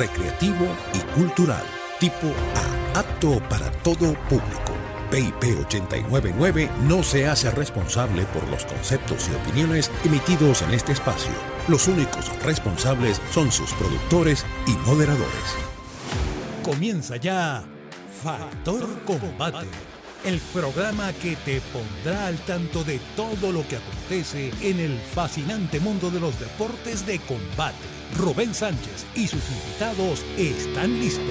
recreativo y cultural. Tipo A, apto para todo público. PIP 899 no se hace responsable por los conceptos y opiniones emitidos en este espacio. Los únicos responsables son sus productores y moderadores. Comienza ya Factor Combate, el programa que te pondrá al tanto de todo lo que acontece en el fascinante mundo de los deportes de combate. Rubén Sánchez y sus invitados están listos.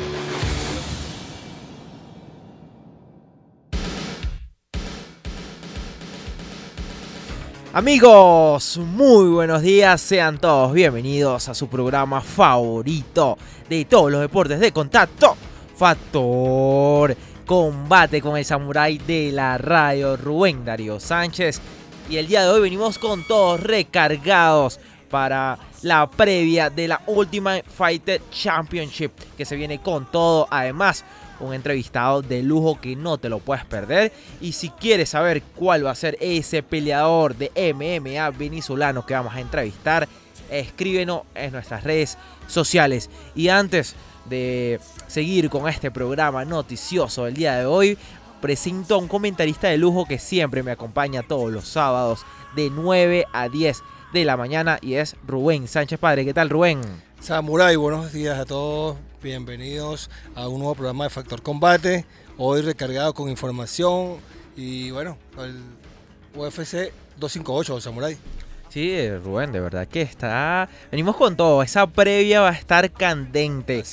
Amigos, muy buenos días, sean todos bienvenidos a su programa favorito de todos los deportes de contacto, Factor Combate con el Samurai de la radio, Rubén Darío Sánchez. Y el día de hoy venimos con todos recargados para la previa de la Ultimate Fighter Championship que se viene con todo. Además, un entrevistado de lujo que no te lo puedes perder. Y si quieres saber cuál va a ser ese peleador de MMA venezolano que vamos a entrevistar, escríbenos en nuestras redes sociales. Y antes de seguir con este programa noticioso del día de hoy, presento a un comentarista de lujo que siempre me acompaña todos los sábados de 9 a 10 de la mañana y es Rubén Sánchez Padre. ¿Qué tal Rubén? Samurai, buenos días a todos. Bienvenidos a un nuevo programa de Factor Combate. Hoy recargado con información y bueno, el UFC 258, Samurai. Sí, Rubén, de verdad que está. Venimos con todo. Esa previa va a estar candente.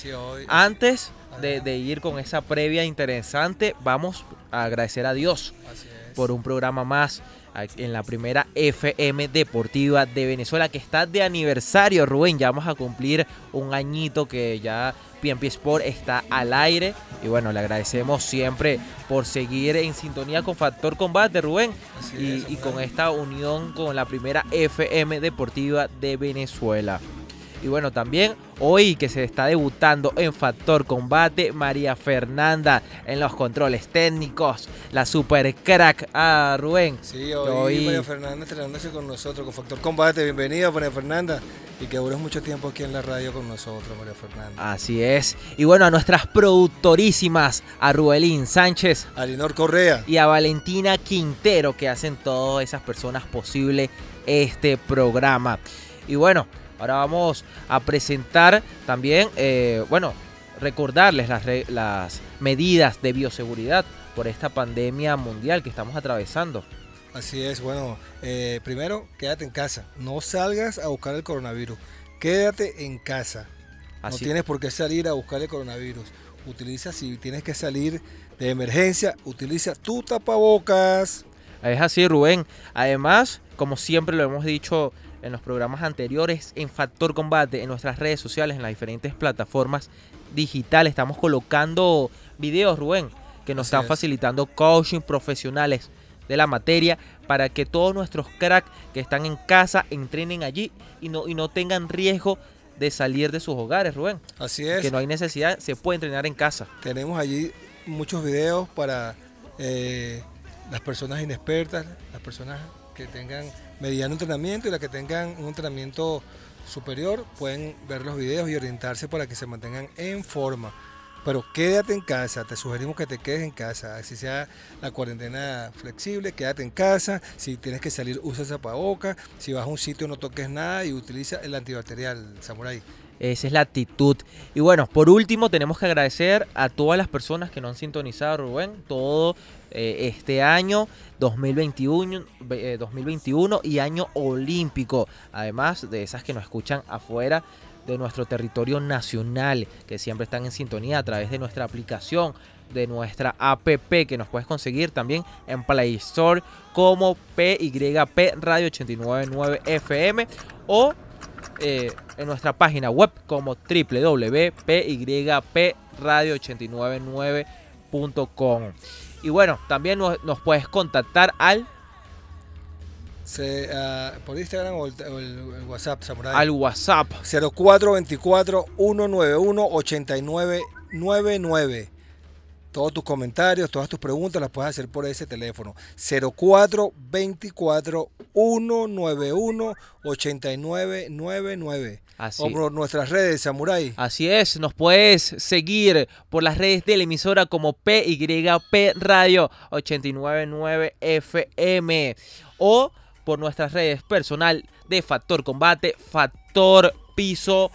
Antes de, de, ir con esa previa interesante, vamos a agradecer a Dios por un programa más en la primera FM Deportiva de Venezuela que está de aniversario, Rubén. Ya vamos a cumplir un añito que ya PNP Sport está al aire. Y bueno, le agradecemos siempre por seguir en sintonía con Factor Combate, Rubén. y, y con esta unión con la primera FM Deportiva de Venezuela. Y bueno, también hoy que se está debutando en Factor Combate, María Fernanda en los controles técnicos, la super crack a ah, Rubén. Sí, hoy, María Fernanda estrenándose con nosotros, con Factor Combate. Bienvenida, María Fernanda. Y que dures mucho tiempo aquí en la radio con nosotros, María Fernanda. Así es. Y bueno, a nuestras productorísimas, a Rubelín Sánchez, a Linor Correa y a Valentina Quintero, que hacen todas esas personas posible este programa. Y bueno, Ahora vamos a presentar también, eh, bueno, recordarles las, las medidas de bioseguridad por esta pandemia mundial que estamos atravesando. Así es, bueno, eh, primero quédate en casa, no salgas a buscar el coronavirus, quédate en casa. No tienes por qué salir a buscar el coronavirus. Utiliza, si tienes que salir de emergencia, utiliza tu tapabocas. Es así, Rubén. Además, como siempre lo hemos dicho en los programas anteriores, en Factor Combate, en nuestras redes sociales, en las diferentes plataformas digitales. Estamos colocando videos, Rubén, que nos están facilitando coaching profesionales de la materia para que todos nuestros cracks que están en casa entrenen allí y no, y no tengan riesgo de salir de sus hogares, Rubén. Así es. Que no hay necesidad, se puede entrenar en casa. Tenemos allí muchos videos para eh, las personas inexpertas, las personas que tengan mediano entrenamiento y las que tengan un entrenamiento superior pueden ver los videos y orientarse para que se mantengan en forma. Pero quédate en casa, te sugerimos que te quedes en casa, así sea la cuarentena flexible, quédate en casa, si tienes que salir usa zapabocas, si vas a un sitio no toques nada y utiliza el antibacterial, Samurai. Esa es la actitud. Y bueno, por último tenemos que agradecer a todas las personas que nos han sintonizado, Rubén, todo eh, este año 2021, 2021 eh, y año olímpico. Además de esas que nos escuchan afuera de nuestro territorio nacional, que siempre están en sintonía a través de nuestra aplicación, de nuestra app que nos puedes conseguir también en Play Store como PYP Radio 899 FM o eh, en nuestra página web como www.pypradio899.com. Y bueno, también nos, puedes contactar al ah, por Instagram o el, WhatsApp, Al WhatsApp. 0424-191-8999. Todos tus comentarios, todas tus preguntas las puedes hacer por ese teléfono. 0424 191 8999. Así. O por nuestras redes, Samurai. Así es, nos puedes seguir por las redes de la emisora como PYP Radio 899 FM o por nuestras redes personal de Factor Combate, Factor Piso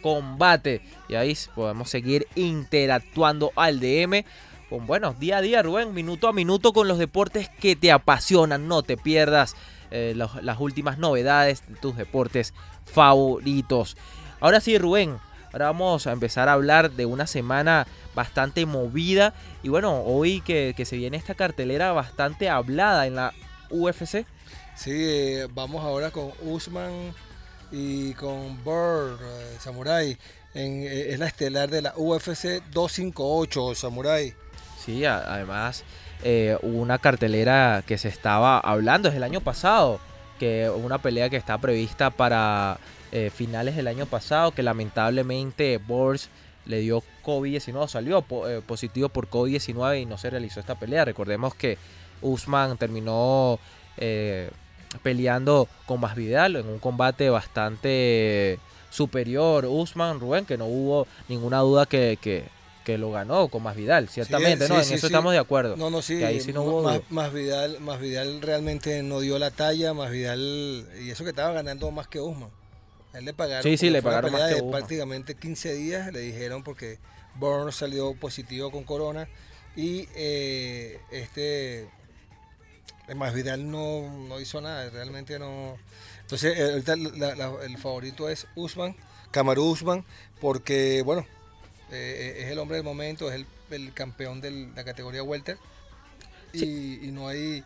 Combate. Y ahí podemos seguir interactuando al DM. Con, bueno, día a día, Rubén, minuto a minuto con los deportes que te apasionan. No te pierdas eh, las últimas novedades de tus deportes favoritos. Ahora sí, Rubén, ahora vamos a empezar a hablar de una semana bastante movida. Y bueno, hoy que, que se viene esta cartelera bastante hablada en la UFC. Sí, eh, vamos ahora con Usman y con Bird, eh, Samurai. En, es la estelar de la UFC 258, Samurai. Sí, además eh, una cartelera que se estaba hablando desde el año pasado, que una pelea que está prevista para eh, finales del año pasado, que lamentablemente Bors le dio COVID-19, salió eh, positivo por COVID-19 y no se realizó esta pelea. Recordemos que Usman terminó eh, peleando con Masvidal en un combate bastante superior. Usman, Rubén, que no hubo ninguna duda que, que lo ganó con Masvidal, ciertamente, sí, ¿no? En sí, eso estamos de acuerdo. No, no, sí. Que ahí sí no hubo más, Vidal, más Vidal realmente no dio la talla. Más Vidal, y eso que estaba ganando más que Usman. A él le pagaron. Sí, sí, porque le fue una pagaron más pelea que de Usman. prácticamente 15 días, le dijeron porque Burns salió positivo con corona. Y eh, este. Más Vidal no, no hizo nada, realmente no. Entonces, eh, ahorita la- la- el favorito es Usman, Kamaru Usman, porque, bueno, eh, es el hombre del momento, es el, el campeón de la categoría welter. Y, y no hay,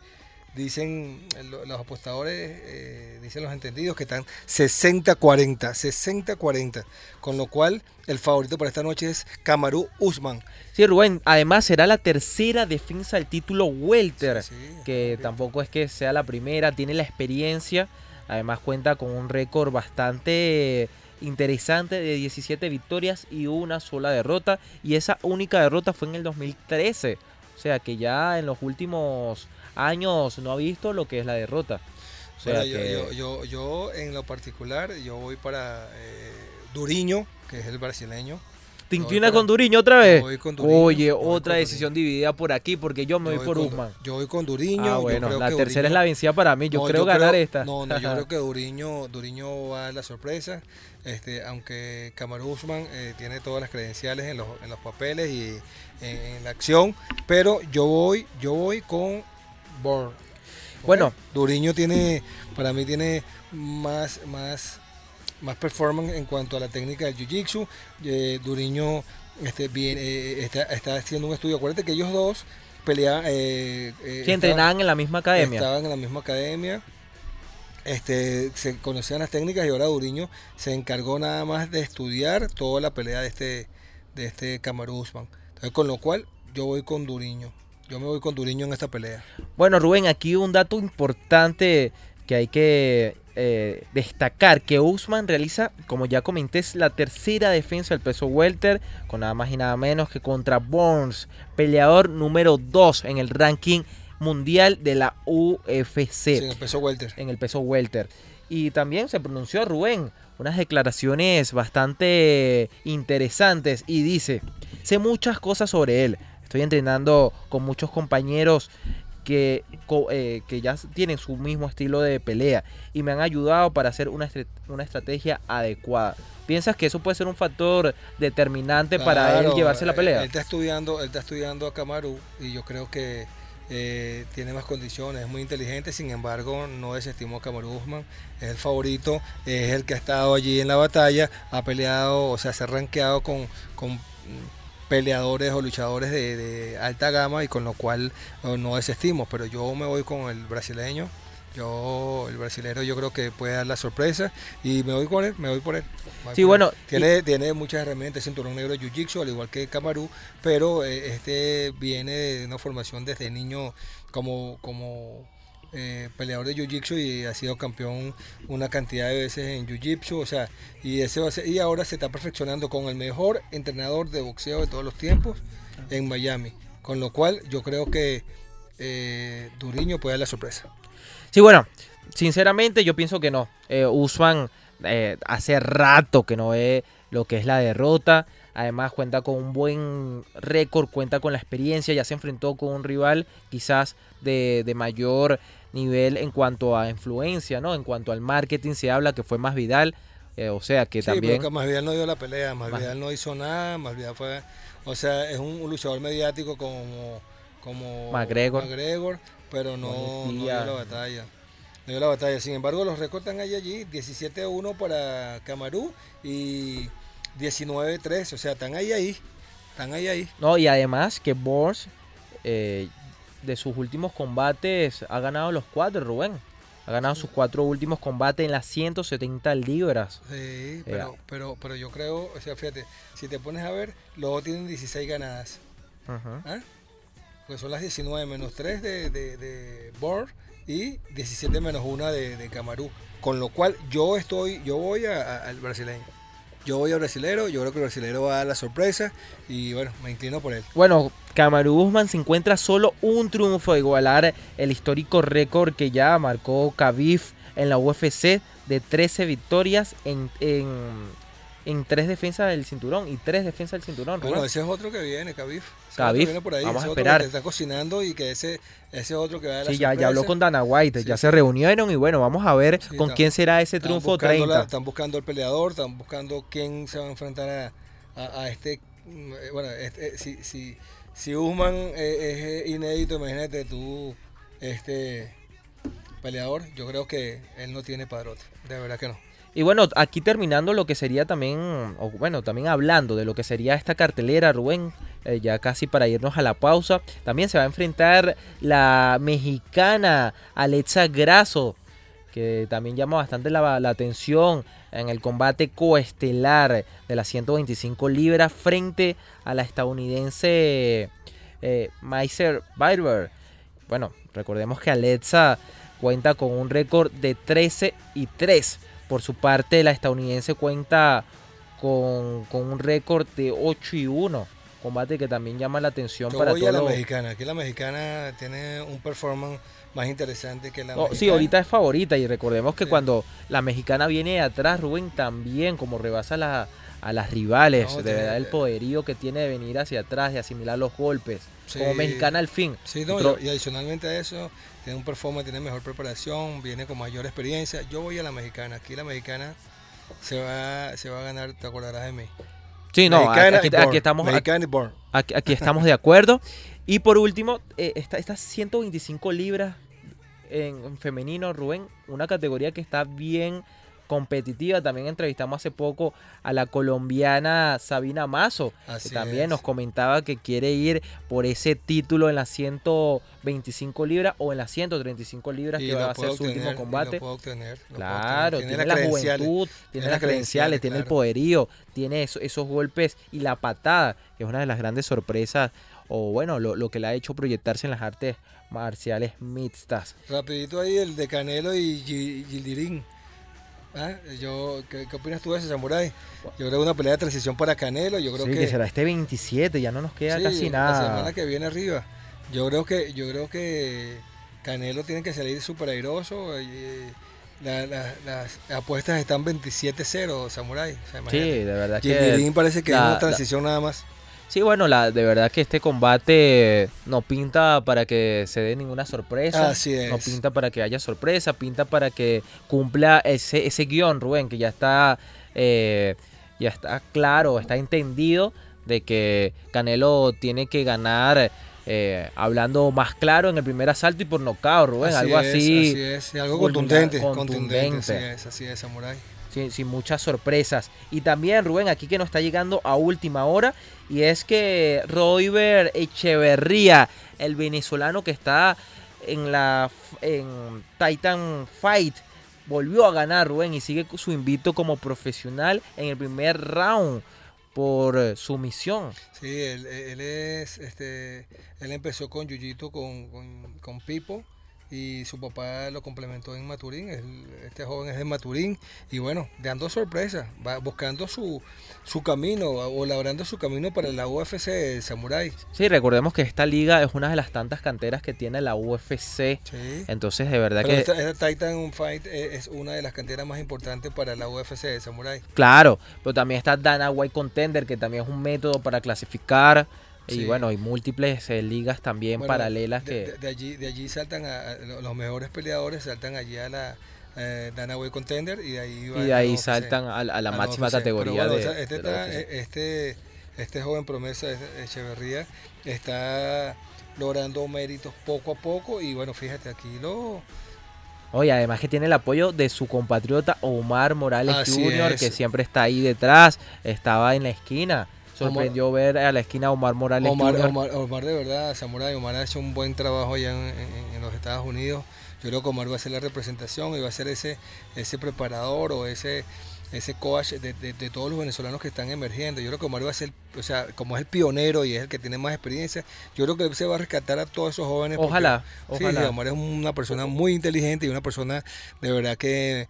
dicen lo- los apostadores, eh, dicen los entendidos que están 60-40, 60-40. Con lo cual, el favorito para esta noche es Kamaru Usman. Sí, Rubén, además será la tercera defensa del título Welter, Sí, sí, que tampoco es que sea la primera, tiene la experiencia, además cuenta con un récord bastante interesante de 17 victorias y una sola derrota, y esa única derrota fue en el 2013, o sea que ya en los últimos años no ha visto lo que es la derrota. O sea Bueno, yo, yo, yo, yo, en lo particular, yo voy para eh, Duriño, que es el brasileño. ¿Te inclinas con Duriño otra vez? voy con Duriño, Oye, voy otra con decisión dividida por aquí porque yo me Yo voy por Usman. Yo voy con Duriño. Ah, yo bueno, creo la que tercera es la vencida para mí. Yo No, creo ganar creo- esta. No, no, yo creo que Duriño, Duriño va a dar la sorpresa. Este, aunque Kamaru Usman eh, tiene todas las credenciales en los, en los papeles y en, en la acción, pero yo voy, yo voy con Born. Bueno. Duriño tiene, para mí tiene más, más, más performance en cuanto a la técnica del Jiu-Jitsu. Eh, Duriño este, bien, eh, está, está haciendo un estudio. Acuérdate que ellos dos peleaban. Eh, eh, Sí, entrenaban en la misma academia. Estaban en la misma academia. Este, se conocían las técnicas y ahora Duriño se encargó nada más de estudiar toda la pelea de este, de este Kamaru Usman. Entonces, con lo cual, yo voy con Duriño. Yo me voy con Duriño en esta pelea. Bueno, Rubén, aquí un dato importante que hay que eh, destacar, que Usman realiza, como ya comenté, es la tercera defensa del peso welter, con nada más y nada menos que contra Burns, peleador número 2 en el ranking mundial de la UFC. Sí, en el peso welter. en el peso welter. Y también se pronunció Rubén unas declaraciones bastante interesantes y dice, sé muchas cosas sobre él. Estoy entrenando con muchos compañeros que, eh, que ya tienen su mismo estilo de pelea y me han ayudado para hacer una, una estrategia adecuada. ¿Piensas que eso puede ser un factor determinante para él llevarse la eh, pelea? Él está estudiando, él está estudiando a Kamaru y yo creo que eh, tiene más condiciones, es muy inteligente, sin embargo no desestimó a Kamaru Usman, es el favorito, es el que ha estado allí en la batalla, ha peleado, o sea, se ha rankeado con, con peleadores o luchadores de, de alta gama y con lo cual eh, no desestimo, pero yo me voy con el brasileño. Yo, el brasileño, yo creo que puede dar la sorpresa y me voy con él, me voy por él. Voy Sí, por él. bueno, Tiene, tiene muchas herramientas, cinturón negro de Jiu-Jitsu, al igual que Kamaru, pero eh, este viene de una formación desde niño como, como eh, peleador de Jiu-Jitsu y ha sido campeón una cantidad de veces en Jiu-Jitsu, o sea, y, ese y ahora se está perfeccionando con el mejor entrenador de boxeo de todos los tiempos en Miami. Con lo cual yo creo que eh, Duriño puede dar la sorpresa. Sí, bueno, sinceramente yo pienso que no. Eh, Usman eh, hace rato que no ve lo que es la derrota. Además cuenta con un buen récord, cuenta con la experiencia, ya se enfrentó con un rival quizás de, de mayor nivel en cuanto a influencia, ¿no? En cuanto al marketing se habla que fue más Vidal, eh, o sea que Sí, también... pero que Masvidal no dio la pelea, Masvidal Mas- no hizo nada, Masvidal fue, o sea, es un, un luchador mediático como, como McGregor. McGregor, pero no, no dio la batalla. No dio la batalla. Sin embargo, los récords están ahí allí, 17-1 para Camarú y 19-3, o sea, están ahí ahí, están ahí ahí. No, y además que Bors eh, de sus últimos combates ha ganado los cuatro, Rubén. Ha ganado sus cuatro últimos combates en las 170 libras. Sí, pero, pero, pero yo creo, o sea, fíjate, si te pones a ver, los dos tienen 16 ganadas. Ujú. ¿Ah? Pues son las 19 menos 3 de, de, de Borg y 17 menos 1 de, de Camarú. Con lo cual yo estoy, yo voy a- a- al brasileño. Yo voy al brasilero, yo creo que brasilero va a dar la sorpresa y bueno, me inclino por él. Bueno, Kamaru Usman se encuentra solo un triunfo de igualar el histórico récord que ya marcó Khabib en la UFC de 13 victorias en, en, en tres defensas del cinturón y tres defensas del cinturón. Bueno, Rubén. ese es otro que viene. Ese viene por ahí, vamos a esperar. que está cocinando y que ese, ese otro que va a la Sí, ya, ya habló con Dana White, Sí, ya se reunieron y bueno, vamos a ver Sí, con está- quién será ese Están triunfo la- 30. están buscando el peleador, están buscando quién se va a enfrentar a, a- a este. mm, eh, Bueno, este, eh, si, si, si Usman eh, es inédito, imagínate tú, este peleador, yo creo que él no tiene padrote, de verdad que no. Y bueno, aquí terminando lo que sería también, o bueno, también hablando de lo que sería esta cartelera, Rubén, eh, ya casi para irnos a la pausa, también se va a enfrentar la mexicana Alexa Grasso, que también llama bastante la, atención en el combate coestelar de las 125 libras frente a la estadounidense eh, Meiser. Bueno, recordemos que Alexa cuenta con un récord de 13 y 3. Por su parte, la estadounidense cuenta con, con un récord de 8 y 1. Combate que también llama la atención Yo para voy a la todos. los- mexicana, aquí la mexicana tiene un performance más interesante que la No, sí, ahorita es favorita y recordemos que Sí. cuando la mexicana viene de atrás, Rubén también como rebasa la- a las rivales, No, de verdad el poderío que tiene de venir hacia atrás, de asimilar los golpes, como mexicana al fin. Sí, no, y, adicionalmente a eso, tiene un performance, tiene mejor preparación, viene con mayor experiencia. Yo voy a la mexicana. Aquí la mexicana se va, se va a ganar, te acordarás de mí. Sí, no, aquí, aquí estamos, aquí, aquí- estamos de acuerdo. Y por último, eh, esta- estas 125 libras en, en femenino, Rubén, una categoría que está bien competitiva. También entrevistamos hace poco a la colombiana Sabina Mazo, Así que también es. nos comentaba que quiere ir por ese título en las 125 libras o en las 135 libras Y que va a ser su último obtener, combate. lo puede obtener, lo puede Claro, obtener. tiene, la juventud, tiene, tiene las credenciales, credenciales, tiene el poderío, tiene eso- esos golpes y la patada, que es una de las grandes sorpresas, o bueno, lo, lo que le ha hecho proyectarse en las artes marciales mixtas. Rapidito ahí el de Canelo y Gi- Gildirín. ¿Ah? Yo, ¿qué, qué opinas tú de ese Samurai? Yo creo que una pelea de transición para Canelo. Yo creo Sí, que, que será este 27, ya no nos queda sí, casi La nada. semana que viene arriba. Yo creo que, yo creo que Canelo tiene que salir súper airoso. y, eh, la- la- las apuestas están 27-0, Samurai. O sea, Sí, de verdad que... Gildirín parece que la- es una la- transición nada más. Sí, bueno, la, de verdad que este combate no pinta para que se dé ninguna sorpresa. Así es. No pinta para que haya sorpresa, pinta para que cumpla ese, ese guion, Rubén, que ya está, eh, ya está claro, está entendido de que Canelo tiene que ganar eh, hablando más claro en el primer asalto y por nocaut, Rubén, algo es, así, Así es, algo contundente, contundente. Así es, así es, Samurai. Sin, sin muchas sorpresas. Y también, Rubén, aquí que nos está llegando a última hora, y es que Royber Echeverría, el venezolano que está en la en Titan Fight, volvió a ganar, Rubén, y sigue su invito como profesional en el primer round por sumisión. Sí, él, él es, este, él empezó con Yuyito con, con, con Pipo y su papá lo complementó en Maturín. este joven es de Maturín y bueno, dando sorpresa, va buscando su, su camino o labrando su camino para la UFC de Samurai. Sí, recordemos que esta liga es una de las tantas canteras que tiene la UFC. Entonces, de verdad que. Esta, Titan Fight es una de las canteras más importantes para la UFC de Samurai. Claro, pero también está Dana White Contender, que también es un método para clasificar. Y bueno, hay múltiples eh, ligas también paralelas que... De, allí, de allí saltan a, los mejores peleadores, saltan allí a la eh, Danaway Contender y de ahí, y de ahí saltan a, la máxima categoría de, este, este, este, joven promesa Echeverría está logrando méritos poco a poco y bueno, fíjate aquí lo... Oye, además que tiene el apoyo de su compatriota Omar Morales Jr., que siempre está ahí detrás, estaba en la esquina sorprendió ver a la esquina Omar Morales. Omar, Omar, de verdad, Samurai, Omar ha hecho un buen trabajo allá en, los Estados Unidos. Yo creo que Omar va a ser la representación y va a ser ese, ese preparador o ese, ese coach de, todos los venezolanos que están emergiendo. Yo creo que Omar va a ser, o sea, como es el pionero y es el que tiene más experiencia, yo creo que se va a rescatar a todos esos jóvenes. Ojalá, ojalá. Omar es una persona muy inteligente y una persona de verdad que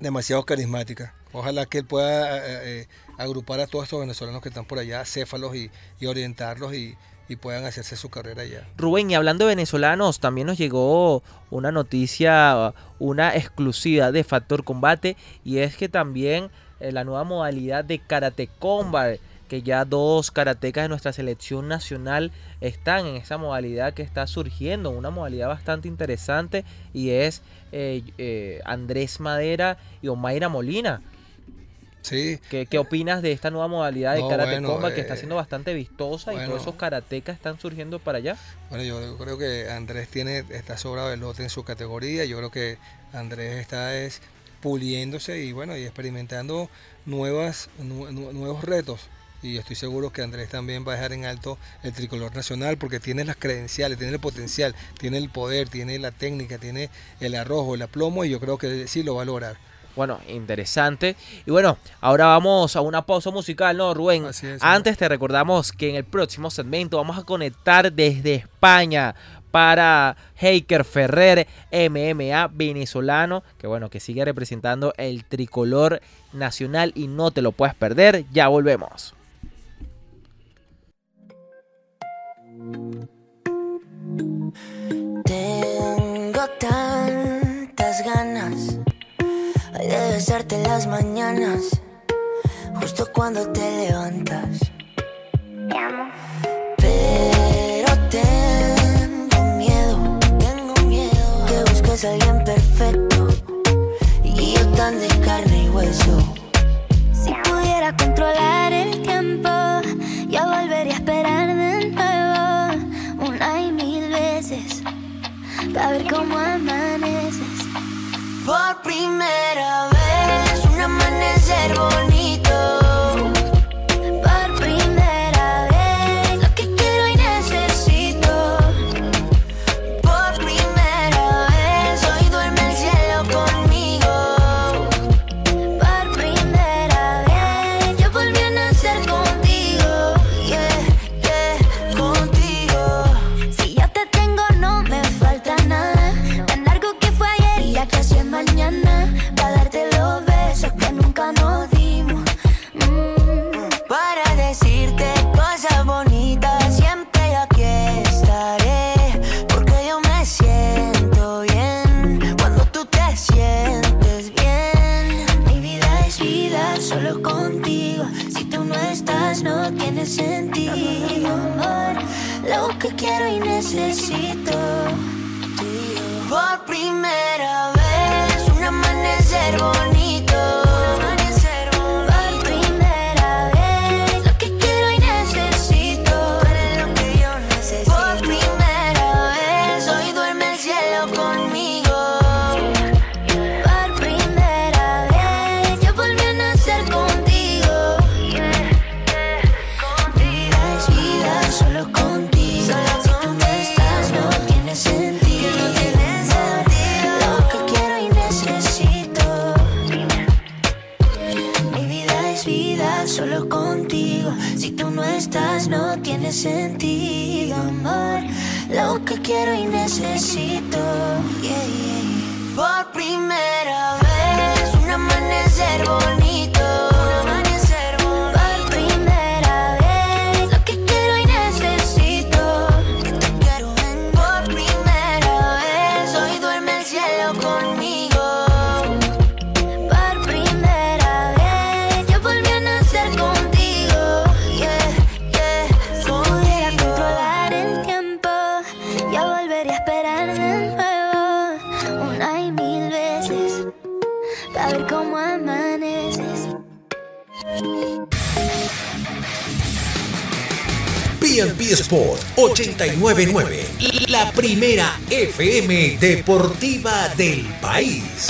demasiado carismática. Ojalá que él pueda eh, eh, agrupar a todos estos venezolanos que están por allá, céfalos y, orientarlos y, puedan hacerse su carrera allá. Rubén, y hablando de venezolanos, también nos llegó una noticia, una exclusiva de Factor Combate, y es que también eh, la nueva modalidad de Karate Combat, que ya dos karatecas de nuestra selección nacional están en esa modalidad que está surgiendo, una modalidad bastante interesante, y es Andrés Madera y Omaira Molina ¿Qué, opinas de esta nueva modalidad de karate combat que está eh, siendo bastante vistosa y todos esos karatecas están surgiendo para allá? Bueno, yo creo que Andrés tiene está sobrado el lote en su categoría. Yo creo que Andrés está es puliéndose y bueno y experimentando nuevas nuevos retos y estoy seguro que Andrés también va a dejar en alto el tricolor nacional porque tiene las credenciales, tiene el potencial, tiene el poder, tiene la técnica, tiene el arrojo, el aplomo y yo creo que sí lo va a lograr. Bueno, interesante. Y bueno, ahora vamos a una pausa musical, ¿no, Rubén? Antes te recordamos que en el próximo segmento vamos a conectar desde España para Heiker Ferrer, MMA venezolano, que bueno, que sigue representando el tricolor nacional y no te lo puedes perder. Ya volvemos. Tengo tantas ganas de besarte las mañanas, justo cuando te levantas. Te amo. Pero tengo miedo, tengo miedo que busques a alguien perfecto y yo tan de carne y hueso. Si pudiera controlar el tiempo, yo volvería a esperar de nuevo una y mil veces para ver cómo amaneces. Por primera vez, un amanecer bonito. tiene amor. Lo que quiero y necesito. Por primera vez, un amanecer bonito. Necesito. Por primera vez, un amanecer bonito. Sport 899, la primera FM deportiva del país.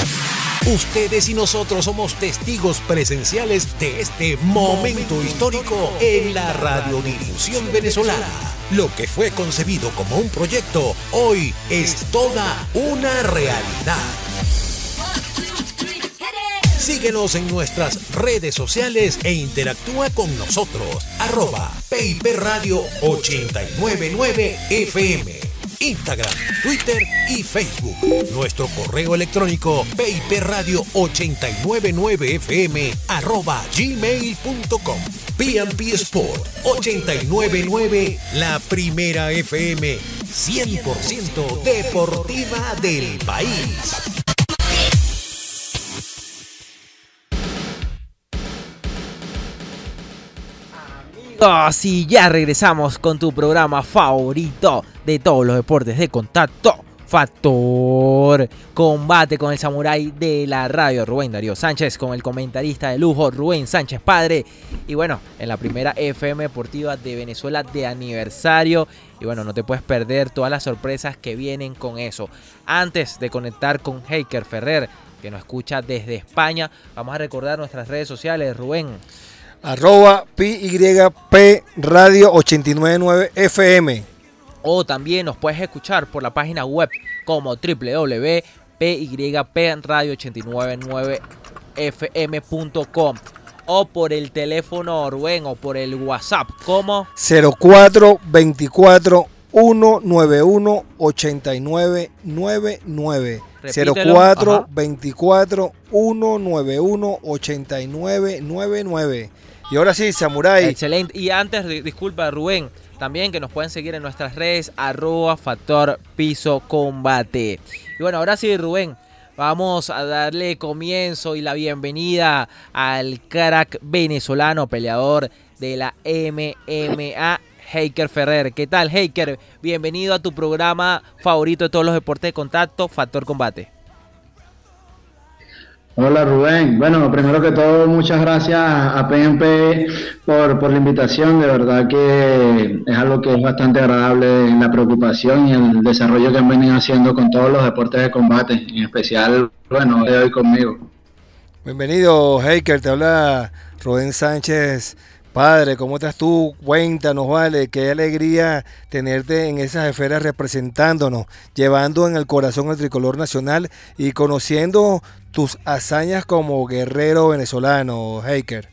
Ustedes y nosotros somos testigos presenciales de este momento histórico en la radiodifusión venezolana. Lo que fue concebido como un proyecto, hoy es toda una realidad. Síguenos en nuestras redes sociales e interactúa con nosotros. Arroba Radio 899 FM. Instagram, Twitter y Facebook. Nuestro correo electrónico Radio 899 FM arroba gmail.com. PNP Sport 899, la primera FM 100% deportiva del país. Así ya regresamos con tu programa favorito de todos los deportes de contacto. Factor Combate con el samurái de la radio Rubén Darío Sánchez con el comentarista de lujo Rubén Sánchez Padre. Y bueno en la primera FM Deportiva de Venezuela de aniversario. Y bueno no te puedes perder todas las sorpresas que vienen con eso. Antes de conectar con Heiker Ferrer que nos escucha desde España vamos a recordar nuestras redes sociales Rubén arroba PYP Radio 899 FM. O también nos puedes escuchar por la página web como www.pypradio899fm.com o por el teléfono Rubén o por el WhatsApp como 0424 191 8999 0424 191 8999 y ahora sí, Samurai. Excelente. Y antes, disculpa, Rubén, también que nos pueden seguir en nuestras redes, arroba factor piso combate. Y bueno, ahora sí, Rubén, vamos a darle comienzo y la bienvenida al crack venezolano peleador de la MMA. Heiker Ferrer. ¿Qué tal, Heiker? Bienvenido a tu programa favorito de todos los deportes de contacto, Factor Combate. Hola Rubén. Bueno, primero que todo, muchas gracias a PNP por, la invitación. De verdad que es algo que es bastante agradable en la preocupación y el desarrollo que han venido haciendo con todos los deportes de combate, en especial, bueno, de hoy conmigo. Bienvenido, Heiker. Te habla Rubén Sánchez Padre, ¿cómo estás tú? Cuéntanos, vale, qué alegría tenerte en esas esferas representándonos, llevando en el corazón el tricolor nacional y conociendo tus hazañas como guerrero venezolano, Heiker.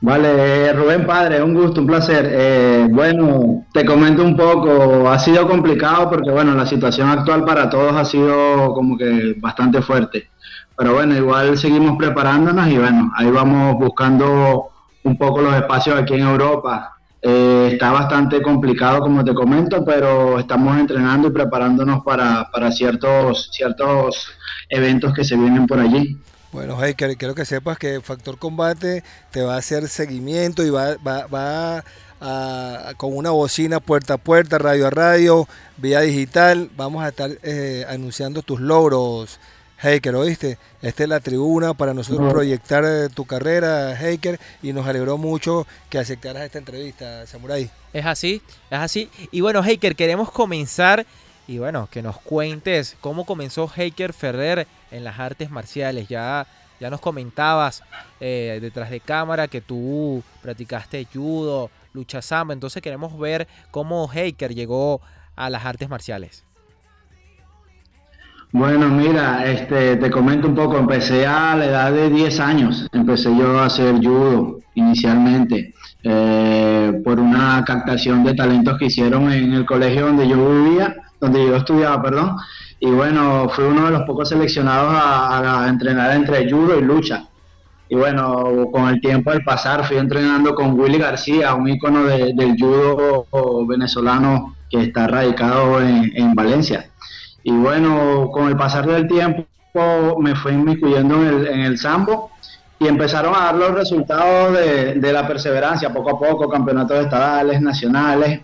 Vale, Rubén Padre, un gusto, un placer. Eh, bueno, te comento un poco, ha sido complicado porque bueno, la situación actual para todos ha sido como que bastante fuerte. Pero bueno, igual seguimos preparándonos y bueno, ahí vamos buscando un poco los espacios aquí en Europa. Eh, está bastante complicado, como te comento, pero estamos entrenando y preparándonos para, para ciertos, ciertos eventos que se vienen por allí. Bueno, hey, quiero que sepas que Factor Combate te va a hacer seguimiento y va, va, va a, con una bocina puerta a puerta, radio a radio, vía digital. Vamos a estar eh, anunciando tus logros, Heiker, ¿oíste? Esta es la tribuna para nosotros proyectar eh, tu carrera, Heiker, y nos alegró mucho que aceptaras esta entrevista, Samurai. Es así, es así. Y bueno, Heiker, queremos comenzar y bueno, que nos cuentes cómo comenzó Heiker Ferrer en las artes marciales. Ya, ya nos comentabas eh, detrás de cámara que tú practicaste judo, lucha samba, entonces queremos ver cómo Heiker llegó a las artes marciales. Bueno, mira, este, te comento un poco, empecé a la edad de 10 años, empecé yo a hacer judo inicialmente, eh, por una captación de talentos que hicieron en el colegio donde yo vivía, donde yo estudiaba, perdón, y bueno, fui uno de los pocos seleccionados a, entrenar entre judo y lucha. Y bueno, con el tiempo del pasar fui entrenando con Willy García, un ícono del judo venezolano que está radicado en Valencia. Y bueno, con el pasar del tiempo me fui inmiscuyendo en el, en el sambo y empezaron a dar los resultados de, la perseverancia, poco a poco, campeonatos estadales, nacionales.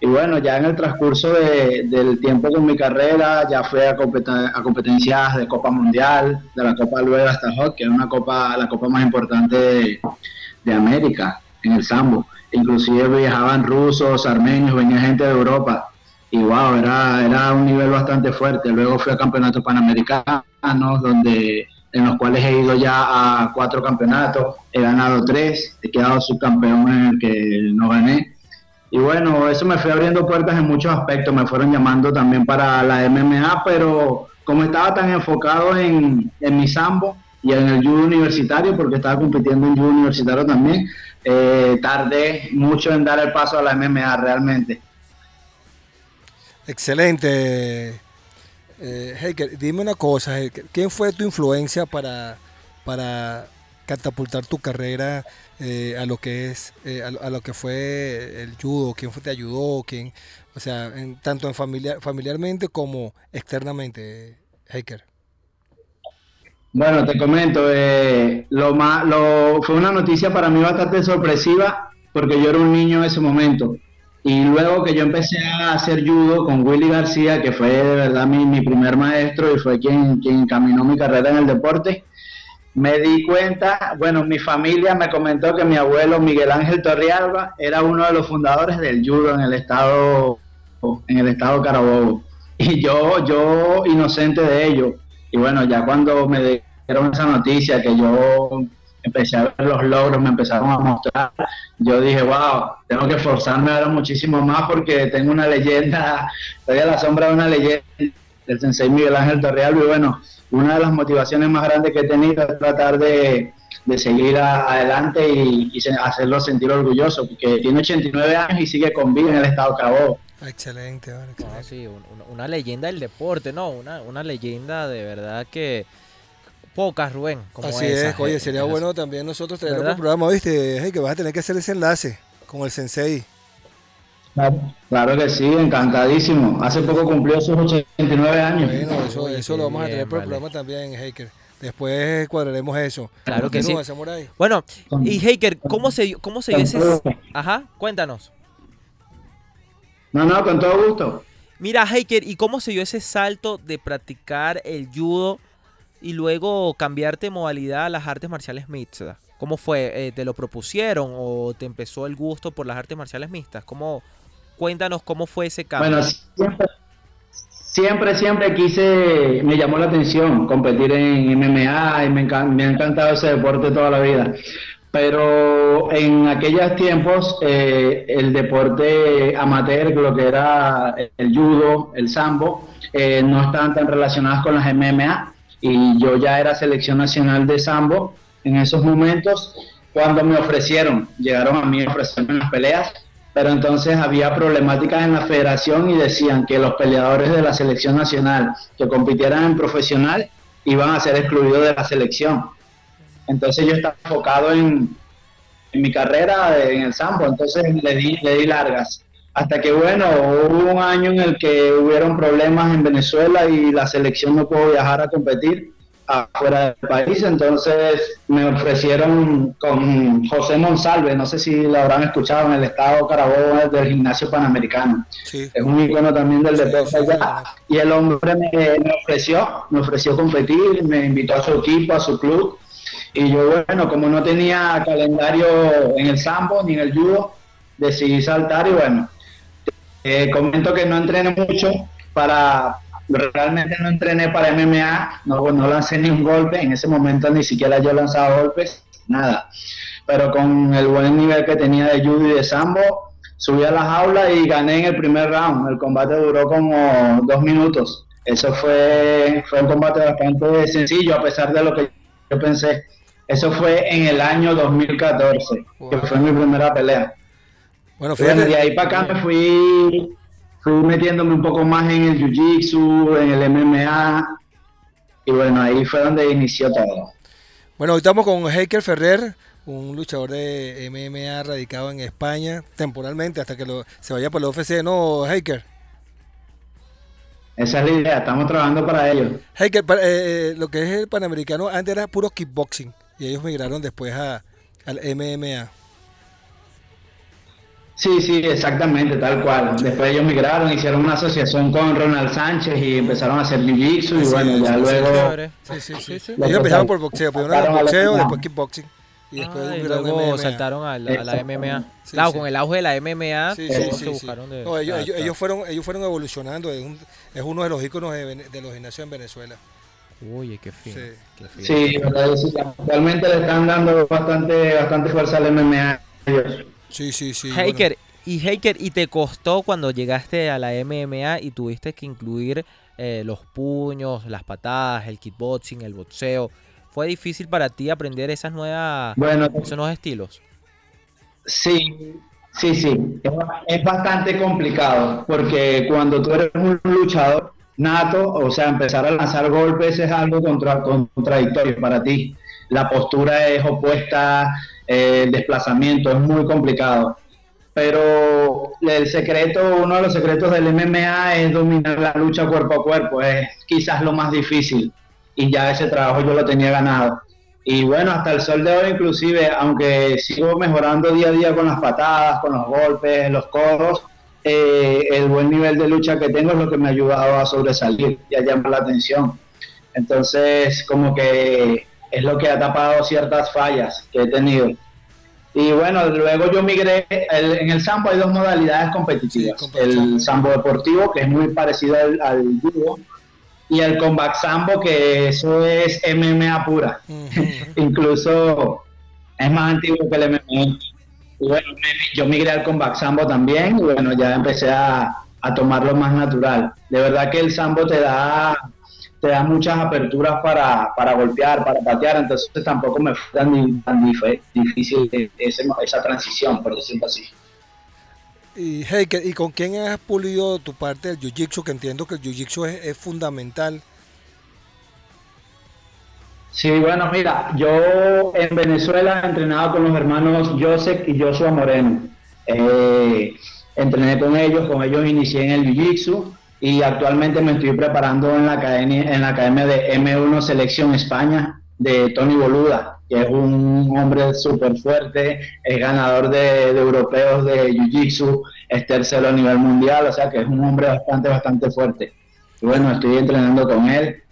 Y bueno, ya en el transcurso del tiempo con mi carrera, ya fui a, a, competencias de Copa Mundial, de la Copa Luega hasta Hot, que es una copa, la copa más importante de, de América en el sambo. Inclusive viajaban rusos, armenios, venía gente de Europa y wow, era, era un nivel bastante fuerte. Luego fui a campeonatos panamericanos, donde en los cuales he ido ya a cuatro campeonatos, he ganado tres, he quedado subcampeón en el que no gané. Y bueno, eso me fue abriendo puertas en muchos aspectos, me fueron llamando también para la MMA, pero como estaba tan enfocado en, en mi sambo y en el judo universitario, porque estaba compitiendo en judo universitario también, eh, tardé mucho en dar el paso a la MMA realmente. Excelente. Eh, dime una cosa, ¿quién fue tu influencia para, para catapultar tu carrera eh, a lo que es, eh, a, lo que fue el judo? ¿Quién fue, te ayudó? ¿Quién, o sea, tanto en familiar, familiarmente como externamente, Heiker? Bueno, te comento, eh, lo más, lo, fue una noticia para mí bastante sorpresiva porque yo era un niño en ese momento. Y luego que yo empecé a hacer judo con Willy García, que fue de verdad mi, mi primer maestro y fue quien, quien encaminó mi carrera en el deporte, me di cuenta, bueno, mi familia me comentó que mi abuelo Miguel Ángel Torrialba era uno de los fundadores del judo en el estado, en el estado Carabobo. Y yo, yo inocente de ello. Y bueno, ya cuando me dieron esa noticia que yo empecé a ver los logros, me empezaron a mostrar, yo dije, wow, tengo que esforzarme ahora muchísimo más porque tengo una leyenda, estoy a la sombra de una leyenda del sensei Miguel Ángel Torreal y bueno, una de las motivaciones más grandes que he tenido es tratar de, seguir adelante y, hacerlo sentir orgulloso, porque tiene 89 años y sigue con vida en el estado Cabo. Excelente, sí, una, leyenda del deporte, ¿no? Una, una leyenda de verdad que pocas, Rubén. Como Así es, oye, sería bueno también nosotros tener un programa, ¿viste? que vas a tener que hacer ese enlace con el Sensei. Claro, que sí, encantadísimo. Hace poco cumplió sus 89 años. Bueno, eso, eso lo vamos a tener por el programa también, Haker. Después cuadraremos eso. Claro que sí. Bueno, y Haker, ¿cómo se, cómo se dio ese... Ajá, cuéntanos. No, no, con todo gusto. Mira, Haker, ¿y cómo se dio ese salto de practicar el judo y luego cambiarte modalidad a las artes marciales mixtas? ¿Cómo fue? Eh, ¿Te lo propusieron o te empezó el gusto por las artes marciales mixtas? ¿Cómo, cuéntanos cómo fue ese cambio. Bueno, siempre, siempre, quise, me llamó la atención competir en MMA y me, me ha encantado ese deporte toda la vida. Pero en aquellos tiempos eh, el deporte amateur, lo que era el judo, el sambo, eh, no estaban tan relacionados con las MMA y yo ya era selección nacional de sambo en esos momentos cuando me ofrecieron, llegaron a mí a ofrecerme las peleas, pero entonces había problemáticas en la federación y decían que los peleadores de la selección nacional que compitieran en profesional iban a ser excluidos de la selección. Entonces yo estaba enfocado en, en mi carrera en el sambo, entonces le di, le di largas. Hasta que, bueno, hubo un año en el que hubieron problemas en Venezuela y la selección no pudo viajar a competir afuera del país, entonces me ofrecieron con José Monsalve, no sé si lo habrán escuchado en el estado Carabobo del gimnasio panamericano. Es un icono también del deporte allá. Y el hombre me, me, ofreció, me ofreció competir, me invitó a su equipo, a su club. Y yo, bueno, como no tenía calendario en el sambo ni en el judo, decidí saltar y bueno, eh, comento que no entrené mucho para, realmente no entrené para MMA, no, no lancé ni un golpe, en ese momento ni siquiera yo lanzaba golpes, nada. Pero con el buen nivel que tenía de judo y de sambo, subí a la jaula y gané en el primer round. El combate duró como dos minutos. Eso fue, fue un combate bastante sencillo, a pesar de lo que yo pensé. Eso fue en el año 2014, que fue mi primera pelea. Bueno, fíjate. de ahí para acá me fui, fui metiéndome un poco más en el Jiu-Jitsu, en el MMA, y bueno, ahí fue donde inició todo. Bueno, hoy estamos con Heiker Ferrer, un luchador de MMA radicado en España temporalmente hasta que lo, se vaya por la UFC, ¿no, Heiker? Esa es la idea, estamos trabajando para ello. Heiker, eh, eh, lo que es el panamericano antes era puro kickboxing y ellos migraron después a, al MMA. Sí, sí, exactamente, tal cual. Después ellos migraron, hicieron una asociación con Ronald Sánchez y empezaron a hacer jiu-jitsu y bueno, ya luego... Sí, sí, sí. sí. Ellos empezaron por boxeo, primero el boxeo, después kickboxing. Y después ah, y luego saltaron a la, a la MMA. claro, con el auge de la MMA, sí, se buscaron de, no, ellos, ellos, ellos, fueron, ellos fueron evolucionando. Es, un, es uno de los íconos de, de, los gimnasios en Venezuela. Uy, qué fino. Sí, sí actualmente le están dando bastante, bastante fuerza al MMA. Sí, sí, sí. Haker, y Haker, ¿y te costó cuando llegaste a la MMA y tuviste que incluir eh, los puños, las patadas, el kickboxing, el boxeo? ¿Fue difícil para ti aprender esas nuevas, esos nuevos estilos? Sí, sí, sí. Es, bastante complicado porque cuando tú eres un luchador nato, o sea, empezar a lanzar golpes es algo contra, contradictorio para ti. La postura es opuesta, el desplazamiento es muy complicado. Pero el secreto, uno de los secretos del MMA es dominar la lucha cuerpo a cuerpo. Es quizás lo más difícil y ya ese trabajo yo lo tenía ganado. Y bueno, hasta el sol de hoy inclusive, aunque sigo mejorando día a día con las patadas, con los golpes, los codos, eh, el buen nivel de lucha que tengo es lo que me ha ayudado a sobresalir y a llamar la atención. Entonces, como que es lo que ha tapado ciertas fallas que he tenido. Y bueno, luego yo migré, en el sambo hay dos modalidades competitivas. el sambo deportivo, que es muy parecido al, al y el Combat Sambo, que eso es MMA pura. Incluso es más antiguo que el MMA. Y bueno, yo migré al Combat Sambo también y bueno, ya empecé a, a tomarlo más natural. De verdad que el Sambo te da te da muchas aperturas para, para golpear, para patear, entonces tampoco me fue tan, tan difícil esa, esa transición, por decirlo así. Y, hey, ¿y con quién has pulido tu parte del jiu-jitsu? Que entiendo que el jiu-jitsu es, fundamental. Sí, bueno, mira, yo en Venezuela he entrenado con los hermanos Joseph y Joshua Moreno. Eh, entrené con ellos, con ellos inicié en el jiu-jitsu y actualmente me estoy preparando en la academia, en la academia de M1 Selección España de Tony Boluda que es un hombre súper fuerte, es ganador de, europeos de Jiu-Jitsu, es tercero a nivel mundial, o sea que es un hombre bastante, bastante fuerte. Y bueno, estoy entrenando con él.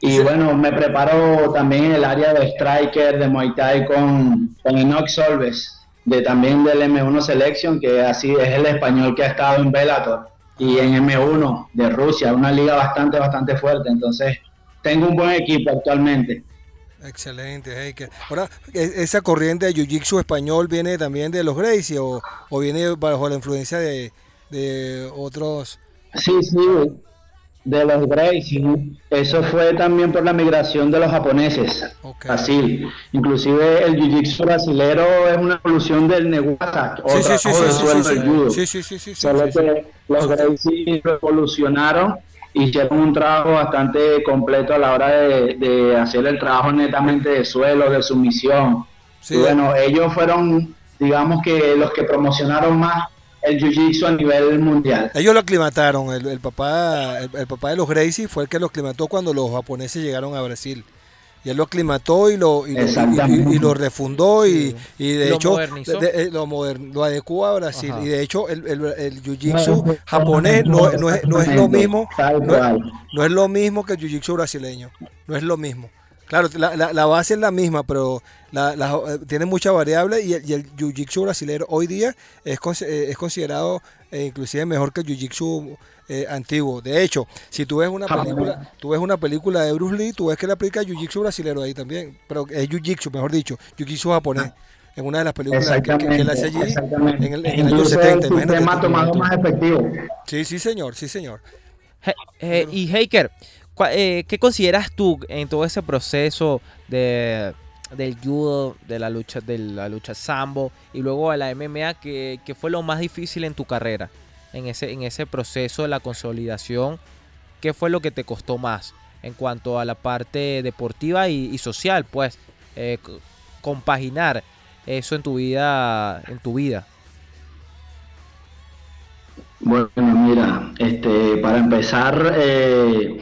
Y bueno, me preparo también en el área de striker, de Muay Thai con, con Enoch Solves, de también del M1 Selection, que así es el español que ha estado en Bellator y en M1 de Rusia, una liga bastante, bastante fuerte. Entonces, tengo un buen equipo actualmente. Excelente, Heiker. Ahora, ¿e-, ¿esa corriente de Jiu-Jitsu español viene también de los Gracie o, viene bajo la influencia de, otros? Sí, sí, de los Gracie. Eso fue también por la migración de los japoneses. Así. Inclusive el Jiu-Jitsu brasilero es una evolución del Neguasa, sí, sí, sí, sí, sí, sí, Solo que los Gracie evolucionaron hicieron un trabajo bastante completo a la hora de, hacer el trabajo netamente de suelo, de sumisión. Y bueno, ellos fueron, digamos que los que promocionaron más el jiu-jitsu a nivel mundial. Ellos lo aclimataron, el, papá, el, papá de los Gracie fue el que lo aclimató cuando los japoneses llegaron a Brasil. Y él lo aclimató y lo, y, lo refundó y, de hecho eh, lo, lo, adecuó a Brasil. Y de hecho el, el, jiu-jitsu japonés no, no, es, no es lo mismo, no, es lo mismo que el jiu-jitsu brasileño, no es lo mismo. Claro, la, la, base es la misma, pero la, eh, tiene muchas variables y el, el jiu-jitsu brasileño hoy día es, eh, es considerado inclusive mejor que el jiu-jitsu eh, antiguo. De hecho, si tú ves una ah, película, tú ves una película de Bruce Lee, tú ves que le aplica Jiu-Jitsu brasileño ahí también, pero es Jiu-Jitsu, mejor dicho, Jiu-Jitsu japonés. En una de las películas que, que, él hace allí en el, en el año 70. Es más efectivo. Sí, sí, señor, sí, señor. Eh, y Heiker, cua- eh, ¿qué consideras tú en todo ese proceso de, del judo, de la lucha, de la lucha sambo y luego a la MMA, que, que fue lo más difícil en tu carrera? En ese, en ese proceso de la consolidación, ¿qué fue lo que te costó más en cuanto a la parte deportiva y, social? Pues, eh, compaginar eso en tu vida, en tu vida. Bueno, mira, este, para empezar, eh,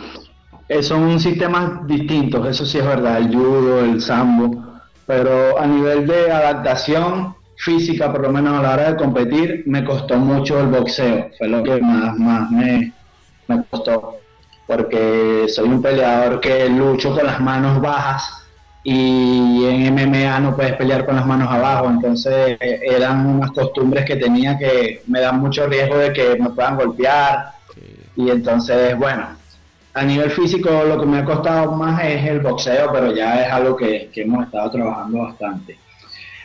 son sistemas distintos, eso sí es verdad, el judo, el sambo, pero a nivel de adaptación física, por lo menos a la hora de competir, me costó mucho el boxeo, fue lo que más, más me, me costó, porque soy un peleador que lucho con las manos bajas y en MMA no puedes pelear con las manos abajo, entonces eh, eran unas costumbres que tenía que me dan mucho riesgo de que me puedan golpear. Y entonces bueno, a nivel físico lo que me ha costado más es el boxeo, pero ya es algo que, hemos estado trabajando bastante.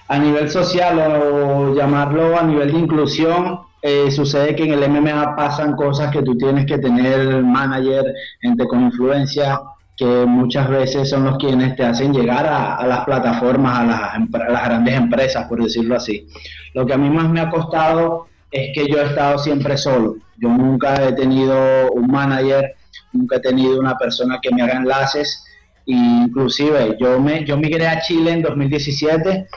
A nivel social o llamarlo a nivel de inclusión, eh, sucede que en el MMA pasan cosas que tú tienes que tener manager, gente con influencia, que muchas veces son los quienes te hacen llegar a, las plataformas, a las, a las grandes empresas, por decirlo así. Lo que a mí más me ha costado es que yo he estado siempre solo. Yo nunca he tenido un manager, nunca he tenido una persona que me haga enlaces. E inclusive yo me yo migré a Chile en 2017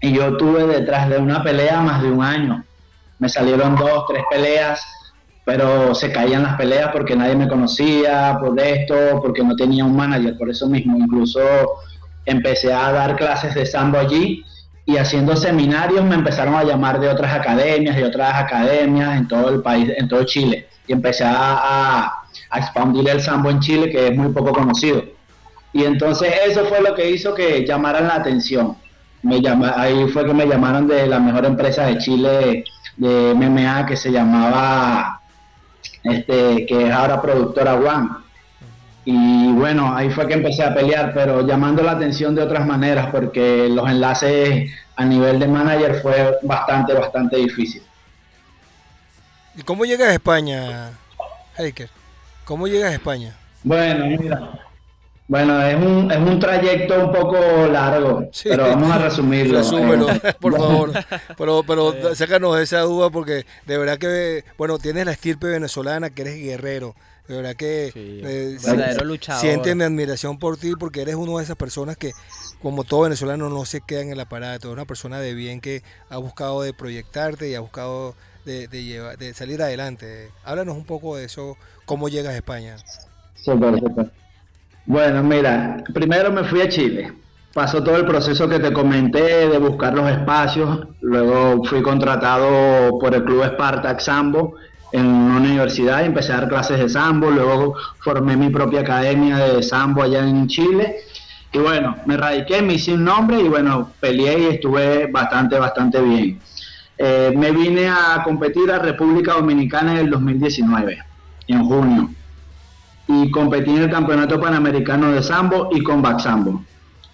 y yo tuve detrás de una pelea más de un año. Me salieron dos, tres peleas, pero se caían las peleas porque nadie me conocía, por esto, porque no tenía un manager, por eso mismo. Incluso empecé a dar clases de sambo allí y haciendo seminarios me empezaron a llamar de otras academias, de otras academias en todo el país, en todo Chile. Y empecé a, a, a expandir el sambo en Chile, que es muy poco conocido. Y entonces eso fue lo que hizo que llamaran la atención. Me llama, ahí fue que me llamaron de la mejor empresa de Chile de MMA que se llamaba, este, que es ahora productora One. Y bueno, ahí fue que empecé a pelear, pero llamando la atención de otras maneras, porque los enlaces a nivel de manager fue bastante, bastante difícil. ¿Y cómo llegas a España, Heiker? ¿Cómo llegas a España? Bueno, mira. Bueno, es un, es un trayecto un poco largo, Sí. pero vamos a resumirlo. Resúmelo, Eh, por favor. Pero, pero sácanos de esa duda porque de verdad que, bueno, tienes la estirpe venezolana, que eres guerrero. De verdad que Sí, eh, verdadero si- luchador. siente mi admiración por ti porque eres una de esas personas que, como todo venezolano, no se queda en el aparato. Es una persona de bien que ha buscado de proyectarte y ha buscado de, llevar- de salir adelante. Háblanos un poco de eso, cómo llegas a España. Súper, súper. Bueno, mira, primero me fui a Chile. Pasó todo el proceso que te comenté de buscar los espacios. Luego fui contratado por el Club Spartak Sambo en una universidad y empecé a dar clases de Sambo. Luego formé mi propia academia de Sambo allá en Chile. Y bueno, me radiqué, me hice un nombre y bueno, peleé y estuve bastante, bastante bien. Eh, me vine a competir a República Dominicana en el 2019, en junio y competí en el Campeonato Panamericano de Sambo y Combat Sambo,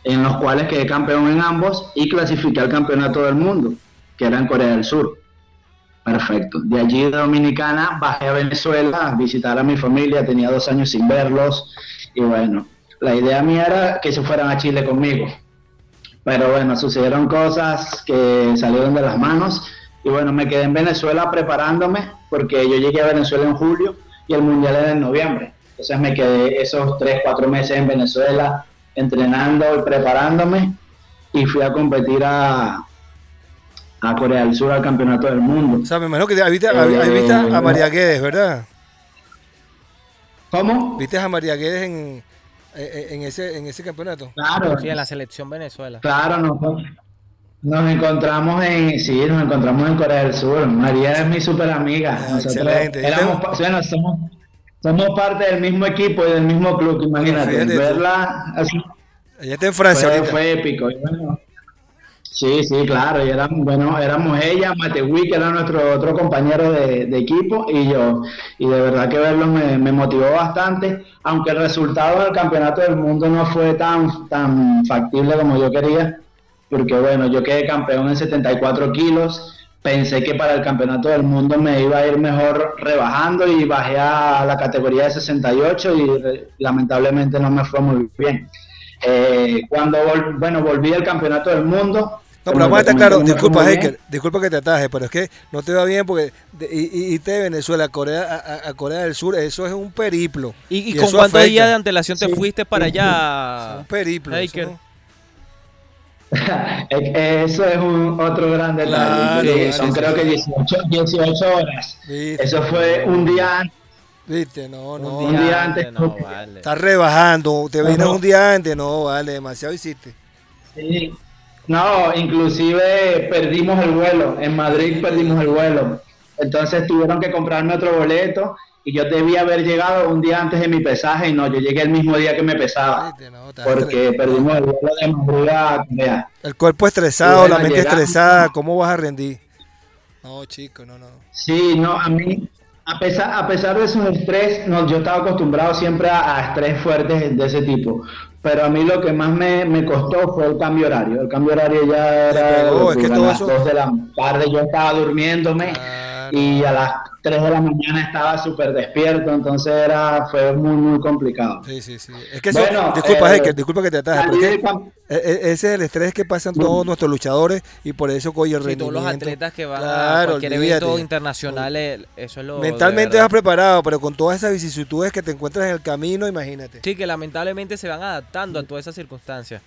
en los cuales quedé campeón en ambos y clasifiqué al Campeonato del Mundo, que era en Corea del Sur. Perfecto. De allí de Dominicana bajé a Venezuela a visitar a mi familia, tenía dos años sin verlos y bueno, la idea mía era que se fueran a Chile conmigo. Pero bueno, sucedieron cosas que salieron de las manos y bueno, me quedé en Venezuela preparándome porque yo llegué a Venezuela en julio y el mundial era en noviembre. Entonces me quedé esos tres, cuatro meses en Venezuela entrenando y preparándome y fui a competir a, a Corea del Sur al Campeonato del Mundo. O sea, me imagino que ahí viste, ahí viste a María Guedes, ¿verdad? ¿Cómo? ¿Viste a María Guedes en, en, en ese, en ese campeonato? Claro, Sí, en la selección Venezuela. claro, nos, nos encontramos en, sí, nos encontramos en Corea del Sur. María es mi super amiga. Ah, excelente. éramos bueno, somos, somos parte del mismo equipo y del mismo club, imagínate. Verla así Ella está en Francia fue, fue épico. y bueno, sí, sí, claro. Y eran, bueno, éramos ella, Matewi, que era nuestro otro compañero de, equipo, y yo. Y de verdad que verlos me, motivó bastante, aunque el resultado del campeonato del mundo no fue tan, tan factible como yo quería, porque bueno, yo quedé campeón en 74 kilos, pensé que para el campeonato del mundo me iba a ir mejor rebajando y bajé a la categoría de 68 y lamentablemente no me fue muy bien. Eh, cuando bueno, volví al campeonato del mundo, no, pero vamos a estar claro, disculpa, disculpa que te ataje, pero es que no te va bien porque y, y, de Venezuela a Corea, a, Corea del Sur, eso es un periplo. ¿Y, con cuántos días de antelación te fuiste para allá? un periplo. eso es un otro gran detalle. son creo que 18, 18 horas. Eso fue un día antes. Viste, no, no. Un día, antes. No, vale. Estás rebajando. Te vienes un día antes. No, vale, demasiado hiciste. Sí. No, inclusive perdimos el vuelo. En Madrid perdimos el vuelo. Entonces tuvieron que comprarme otro boleto y yo debía haber llegado un día antes de mi pesaje y no, yo llegué el mismo día que me pesaba. porque perdimos el vuelo de Madrid a El cuerpo estresado, la mente estresada, ¿cómo vas a rendir? No, chico, no, no. Sí, no, a mí, a pesar, a pesar de esos estrés, no, yo estaba acostumbrado siempre a, a estrés fuertes de ese tipo pero a mí lo que más me, me, costó fue el cambio horario. El cambio horario ya era oh, es que todo las 2 de la tarde, yo estaba durmiéndome y a las 3 de la mañana estaba súper despierto, entonces era fue muy, muy complicado. Sí, sí, sí. Es que eso, disculpa, eh, disculpa que te ataje, e, e, ese es el estrés que pasan todos nuestros luchadores y por eso coge el sí, todos los atletas que van a cualquier evento internacional, eso es lo Mentalmente vas preparado, pero con todas esas vicisitudes que te encuentras en el camino, imagínate. Sí, que lamentablemente se van adaptando a todas esas circunstancias.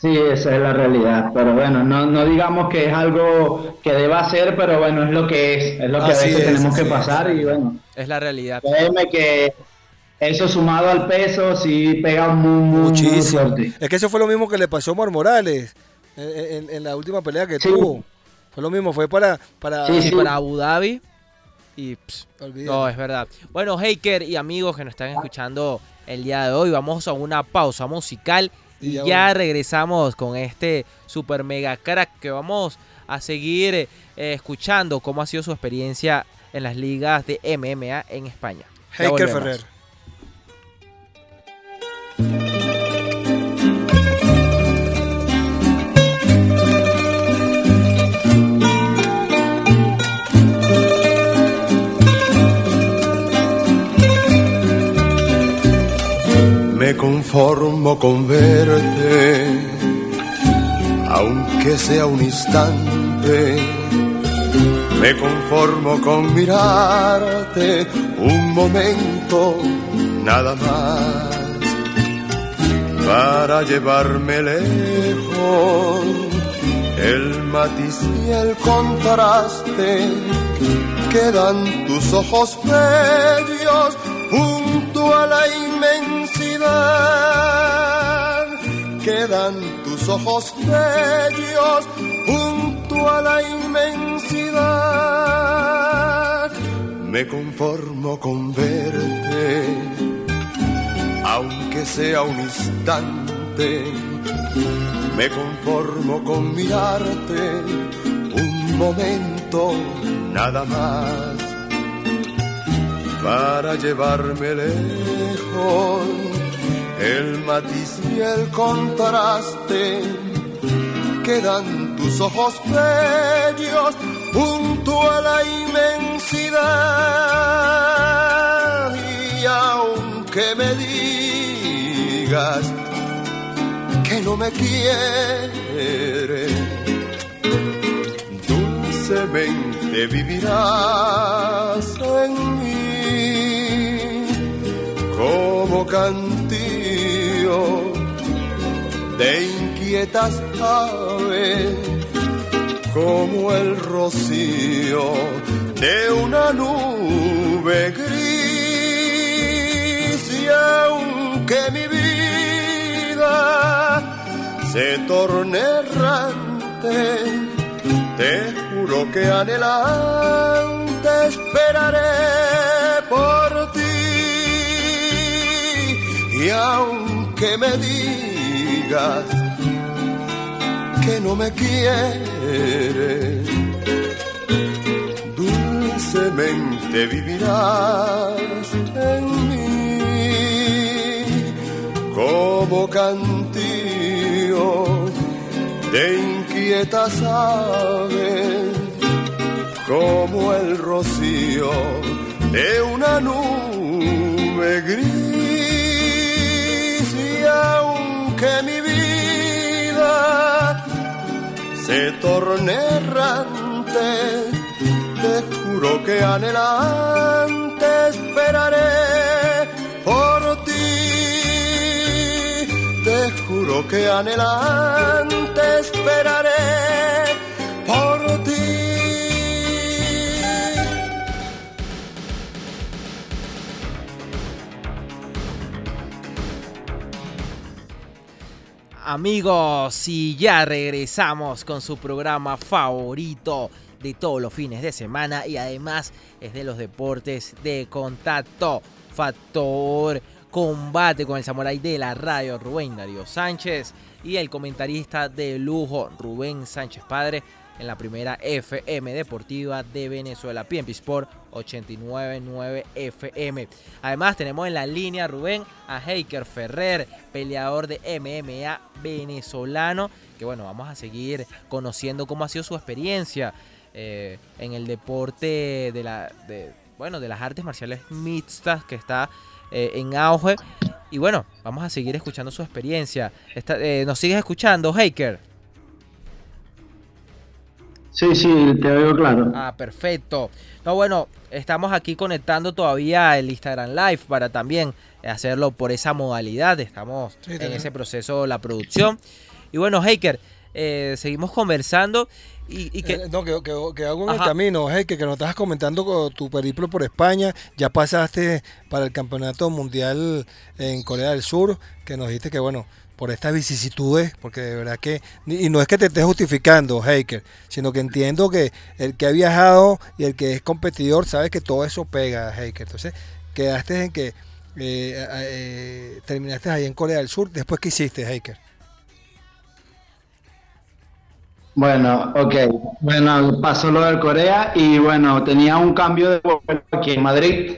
Sí, esa es la realidad, pero bueno, no, no digamos que es algo que deba ser, pero bueno, es lo que es, es lo que a veces tenemos que pasar y bueno. Es la realidad. Créeme que eso sumado al peso sí pega muy, Muchísimo. es que eso fue lo mismo que le pasó a Mar Morales en, la última pelea que tuvo. Fue lo mismo, fue para, para, para Abu Dhabi. Y no, es verdad. Bueno, Haker y amigos que nos están escuchando el día de hoy, vamos a una pausa musical y, ya, regresamos con este super mega crack que vamos a seguir eh, escuchando cómo ha sido su experiencia en las ligas de MMA en España. Heiker Ferrer. Conformo con verte, aunque sea un instante. Me conformo con mirarte un momento, nada más, para llevarme lejos el matiz y el contraste. Quedan tus ojos bellos junto a la inmensidad. Quedan tus ojos bellos junto a la inmensidad. Me conformo con verte, aunque sea un instante. Me conformo con mirarte un momento nada más para llevarme lejos. El matiz y el contraste quedan tus ojos bellos junto a la inmensidad. Y aunque me digas que no me quieres dulcemente vivirás en como cantío de inquietas aves, como el rocío de una nube gris. Y aunque mi vida se torne errante, te juro que anhelante esperaré por ti y aunque me digas que no me quieres, dulcemente vivirás en mí como cantío de inquietud quieta sabes como el rocío de una nube gris aunque mi vida se torne errante, te juro que anhelante esperaré por ti, te juro que anhelante esperaré Amigos, y ya regresamos con su programa favorito de todos los fines de semana y además es de los deportes de contacto. Factor combate con el samurái de la radio Rubén Darío Sánchez y el comentarista de lujo Rubén Sánchez Padre en la primera FM Deportiva de Venezuela, PMP Sport 899 FM. Además tenemos en la línea Rubén a Heiker Ferrer, peleador de MMA venezolano, que bueno, vamos a seguir conociendo cómo ha sido su experiencia eh, en el deporte de la de, bueno, de las artes marciales mixtas que está eh, en auge. Y bueno, vamos a seguir escuchando su experiencia. Está, eh, ¿Nos sigues escuchando, Heiker? Sí, sí, te oigo claro. Ah, perfecto. No, bueno, estamos aquí conectando todavía el Instagram Live para también hacerlo por esa modalidad. Estamos Sí, en ese proceso de la producción. Y bueno, Heiker, eh, seguimos conversando y, y que... Eh, no, que, que, que hago en el Ajá. camino, hey, que, que nos estabas comentando con tu periplo por España, ya pasaste para el campeonato mundial en Corea del Sur, que nos dijiste que bueno, por estas vicisitudes, porque de verdad que, y no es que te estés justificando, Heiker, sino que entiendo que el que ha viajado y el que es competidor sabe que todo eso pega, Heiker. Entonces, quedaste en que eh, eh, terminaste ahí en Corea del Sur, después qué hiciste, Heiker. Bueno, ok. Bueno, pasó lo del Corea y bueno, tenía un cambio de vuelo aquí en Madrid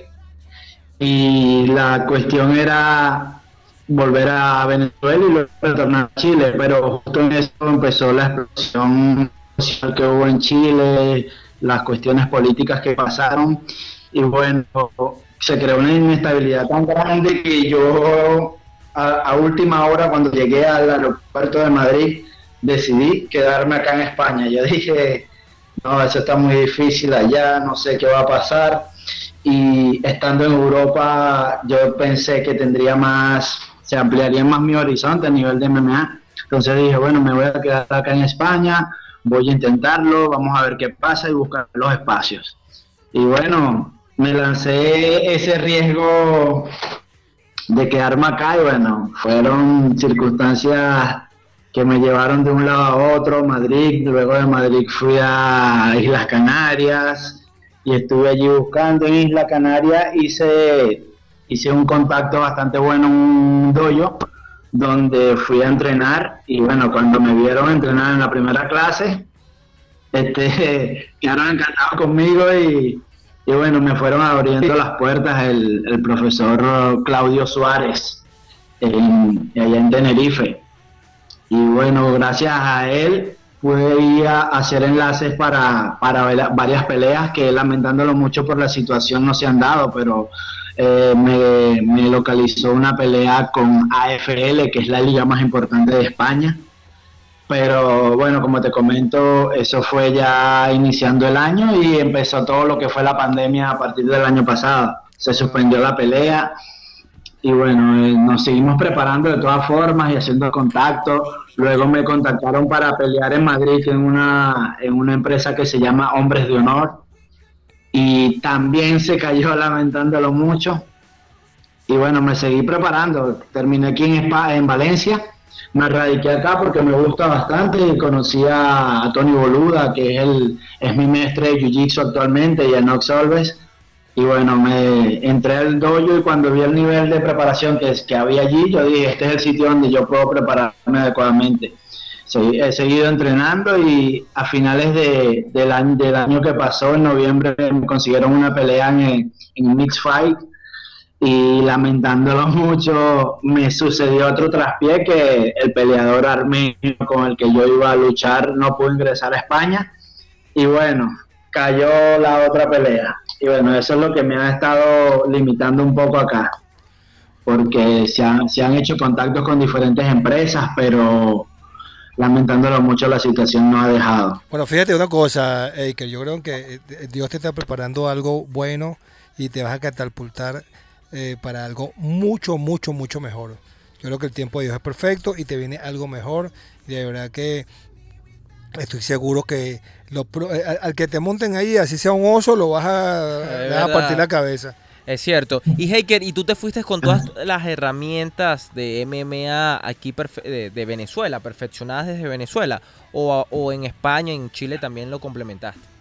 y la cuestión era volver a Venezuela y luego retornar a Chile, pero justo en eso empezó la explosión social que hubo en Chile, las cuestiones políticas que pasaron y bueno, se creó una inestabilidad tan grande que yo a, última hora cuando llegué al aeropuerto de Madrid decidí quedarme acá en España. Yo dije, no, eso está muy difícil allá, no sé qué va a pasar. Y estando en Europa, yo pensé que tendría más, se ampliaría más mi horizonte a nivel de MMA. Entonces dije, bueno, me voy a quedar acá en España, voy a intentarlo, vamos a ver qué pasa y buscar los espacios. Y bueno, me lancé ese riesgo de quedarme acá y bueno, fueron circunstancias que me llevaron de un lado a otro, Madrid, luego de Madrid fui a Islas Canarias y estuve allí buscando en Isla Canaria, hice, hice un contacto bastante bueno en un dojo donde fui a entrenar y bueno, cuando me vieron entrenar en la primera clase, este, quedaron encantados conmigo y, y bueno, me fueron abriendo las puertas el, profesor Claudio Suárez allá en Tenerife. Y bueno, gracias a él pude ir a hacer enlaces para, para varias peleas que lamentándolo mucho por la situación no se han dado, pero eh, me, localizó una pelea con AFL, que es la liga más importante de España. Pero bueno, como te comento, eso fue ya iniciando el año y empezó todo lo que fue la pandemia a partir del año pasado. Se suspendió la pelea y bueno, eh, nos seguimos preparando de todas formas y haciendo contacto. Luego me contactaron para pelear en Madrid en una, en una empresa que se llama Hombres de Honor y también se cayó lamentándolo mucho. Y bueno, me seguí preparando. Terminé aquí en, en Valencia. Me radiqué acá porque me gusta bastante y conocí a, Tony Boluda, que es, el, es mi maestre de Jiu-Jitsu actualmente, y a Nox Solves. Y bueno, me entré al dojo y cuando vi el nivel de preparación que, que había allí, yo dije, este es el sitio donde yo puedo prepararme adecuadamente. He seguido entrenando y a finales de- del, año, que pasó, en noviembre, me consiguieron una pelea en, en Mixed Fight y lamentándolo mucho, me sucedió otro traspié que el peleador armenio con el que yo iba a luchar no pudo ingresar a España y bueno, cayó la otra pelea. Y bueno, eso es lo que me ha estado limitando un poco acá, porque se han hecho contactos con diferentes empresas, pero lamentándolo mucho la situación no ha dejado. Bueno, fíjate una cosa, Eiker, yo creo que eh, Dios te está preparando algo bueno y te vas a catapultar eh, para algo mucho, mucho, mucho mejor. Yo creo que el tiempo de Dios es perfecto y te viene algo mejor. Y de verdad que estoy seguro que lo, eh, al que te monten ahí, así sea un oso, lo vas a, a partir la cabeza. Es cierto. Y Heiker, ¿y tú te fuiste con todas las herramientas de MMA aquí de, de, Venezuela, perfeccionadas desde Venezuela? O, ¿O en España, en Chile también lo complementaste?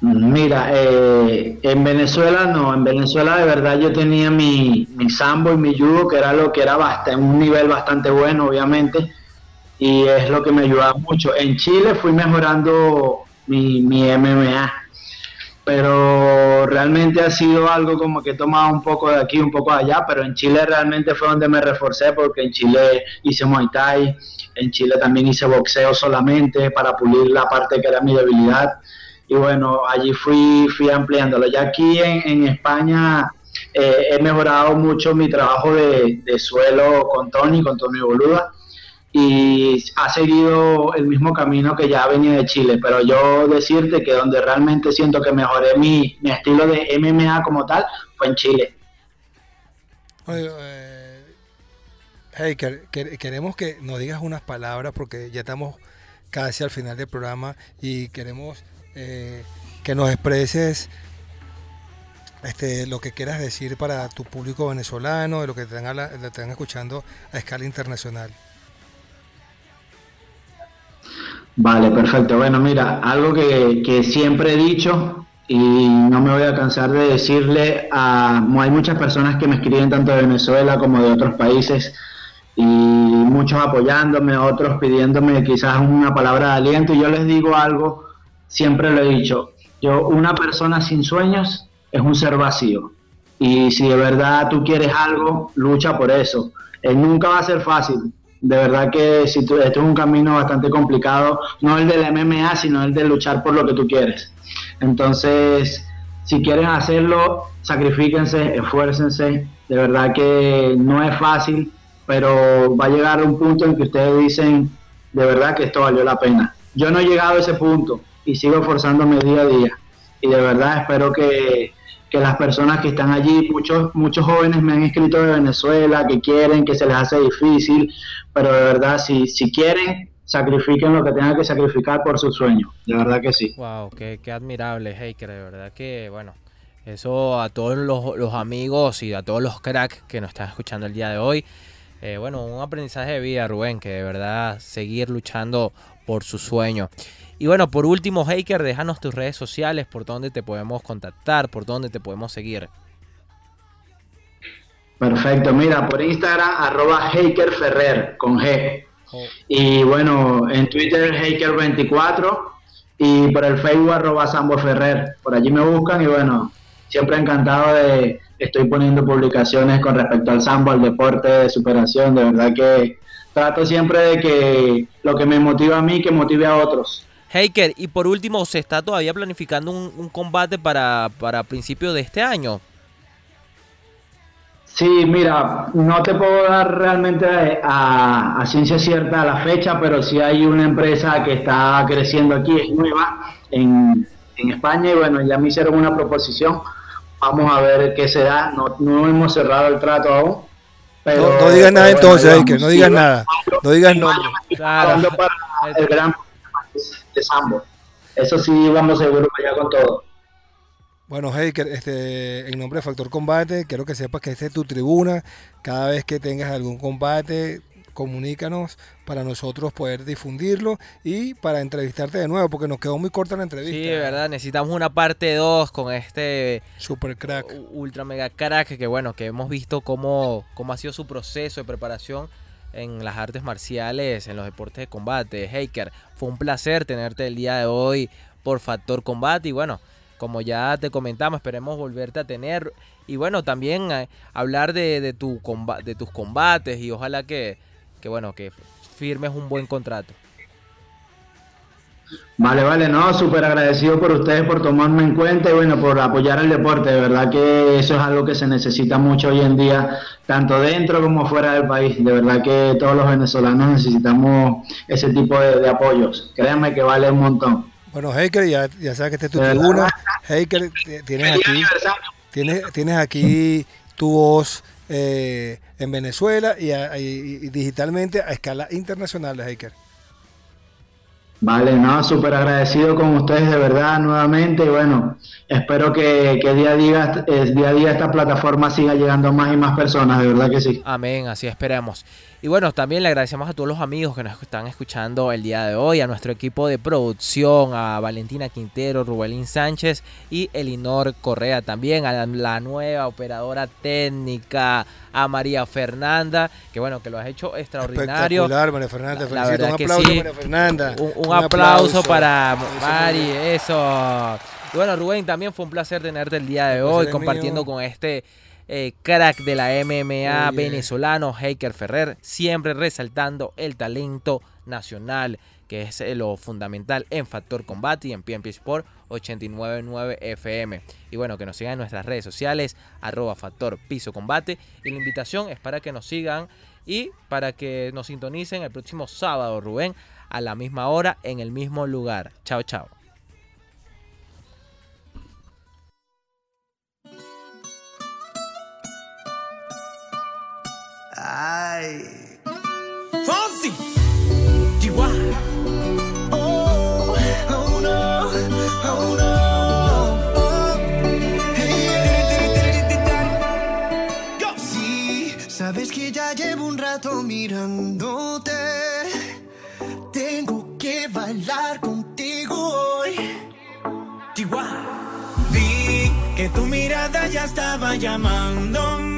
Mira, eh, en Venezuela no, en Venezuela de verdad yo tenía mi, mi sambo y mi judo, que era lo que era bastante, un nivel bastante bueno, obviamente, y es lo que me ayudaba mucho. En Chile fui mejorando mi, mi MMA, pero realmente ha sido algo como que he tomado un poco de aquí, un poco de allá, pero en Chile realmente fue donde me reforcé, porque en Chile hice Muay Thai, en Chile también hice boxeo solamente para pulir la parte que era mi debilidad y bueno, allí fui, fui ampliándolo. Ya aquí en, España eh, he mejorado mucho mi trabajo de, suelo con Tony, con Tony Boluda, y ha seguido el mismo camino que ya venía de Chile, pero yo decirte que donde realmente siento que mejoré mi, mi estilo de MMA como tal fue en Chile. Eh, hey, queremos que nos digas unas palabras porque ya estamos casi al final del programa y queremos eh, que nos expreses este, lo que quieras decir para tu público venezolano, de lo que te están, escuchando a escala internacional. Vale, perfecto. Bueno, mira, algo que, siempre he dicho y no me voy a cansar de decirle a... Hay muchas personas que me escriben tanto de Venezuela como de otros países y muchos apoyándome, otros pidiéndome quizás una palabra de aliento y yo les digo algo siempre lo he dicho, yo, una persona sin sueños es un ser vacío. Y si de verdad tú quieres algo, lucha por eso. Eh, nunca va a ser fácil. De verdad que si tú, esto es un camino bastante complicado, no el del MMA, sino el de luchar por lo que tú quieres. Entonces, si quieren hacerlo, sacrifíquense, esfuércense. De verdad que no es fácil, pero va a llegar un punto en que ustedes dicen, de verdad que esto valió la pena. Yo no he llegado a ese punto, y sigo esforzándome día a día. Y de verdad espero que, las personas que están allí, muchos, muchos jóvenes me han escrito de Venezuela, que quieren, que se les hace difícil, pero de verdad, si, si quieren, sacrifiquen lo que tengan que sacrificar por su sueño. De verdad que sí. Wow, qué, qué admirable, Heiker. De verdad que, bueno, eso a todos los, amigos y a todos los cracks que nos están escuchando el día de hoy. Eh, bueno, un aprendizaje de vida, Rubén, que de verdad seguir luchando por su sueño. Y bueno, por último, Haker, déjanos tus redes sociales, por donde te podemos contactar, por donde te podemos seguir. Perfecto, mira, por Instagram, arroba Ferrer, con G. Oh. Y bueno, en Twitter, Haker24 y por el Facebook, arroba Sambo Ferrer. Por allí me buscan y bueno, siempre encantado de, estoy poniendo publicaciones con respecto al sambo, al deporte de superación, de verdad que trato siempre de que lo que me motiva a mí, que motive a otros. Heiker, y por último, ¿se está todavía planificando un, combate para, para principios de este año? Sí, mira, no te puedo dar realmente a, ciencia cierta la fecha, pero sí hay una empresa que está creciendo aquí, es nueva, en, España, y bueno, ya me hicieron una proposición. Vamos a ver qué se da. No, no hemos cerrado el trato aún. Pero, no, digas nada entonces, Heiker, no digas nada. No digas nombre. Claro. Para el gran de Eso sí, vamos seguro allá con todo. Bueno, hey, este, en nombre de Factor Combate, quiero que sepas que esta es tu tribuna. Cada vez que tengas algún combate, comunícanos para nosotros poder difundirlo y para entrevistarte de nuevo, porque nos quedó muy corta la entrevista. Sí, de verdad, necesitamos una parte 2 con este super crack, ultra mega crack, que bueno, que hemos visto cómo, cómo ha sido su proceso de preparación en las artes marciales, en los deportes de combate. Haker, fue un placer tenerte el día de hoy por Factor Combate y bueno, como ya te comentamos, esperemos volverte a tener. Y bueno, también eh, hablar de, de, tu de tus combates y ojalá que, que, bueno, que firmes un buen contrato. Vale, vale, no, súper agradecido por ustedes por tomarme en cuenta y bueno, por apoyar el deporte. De verdad que eso es algo que se necesita mucho hoy en día, tanto dentro como fuera del país. De verdad que todos los venezolanos necesitamos ese tipo de, de apoyos. Créanme que vale un montón. Bueno, Heiker, ya, ya sabes que esta es tu tribuna. Heiker, tienes aquí, tienes, tienes aquí tu voz eh, en Venezuela y- y digitalmente a escala internacional, Heiker. Vale, no, súper agradecido con ustedes de verdad nuevamente y bueno, espero que, que día, a día, eh, día a día esta plataforma siga llegando a más y más personas, de verdad que sí. Amén, así esperamos. Y bueno, también le agradecemos a todos los amigos que nos están escuchando el día de hoy, a nuestro equipo de producción, a Valentina Quintero, Rubelín Sánchez y Elinor Correa también, a la, nueva operadora técnica, a María Fernanda, que bueno, que lo has hecho extraordinario. Espectacular, María Fernanda. La- verdad Un que aplauso, sí. María Fernanda. Un, un aplauso, para Mari, eso. Y bueno, Rubén, también fue un placer tenerte el día de hoy, compartiendo mío. con este eh, crack de la MMA venezolano, Heiker Ferrer, siempre resaltando el talento nacional, que es eh, lo fundamental en Factor Combate y en PMP Sport 899 FM. Y bueno, que nos sigan en nuestras redes sociales, arroba Factor Piso Combate. Y la invitación es para que nos sigan y para que nos sintonicen el próximo sábado, Rubén, a la misma hora, en el mismo lugar. Chao, chao. Ay. Fonsi, Chihuahua. Oh, oh no, oh no. Oh. Sí, sabes que ya llevo un rato mirándote. Tengo que bailar contigo hoy. Chihuahua. Vi que tu mirada ya estaba llamándome.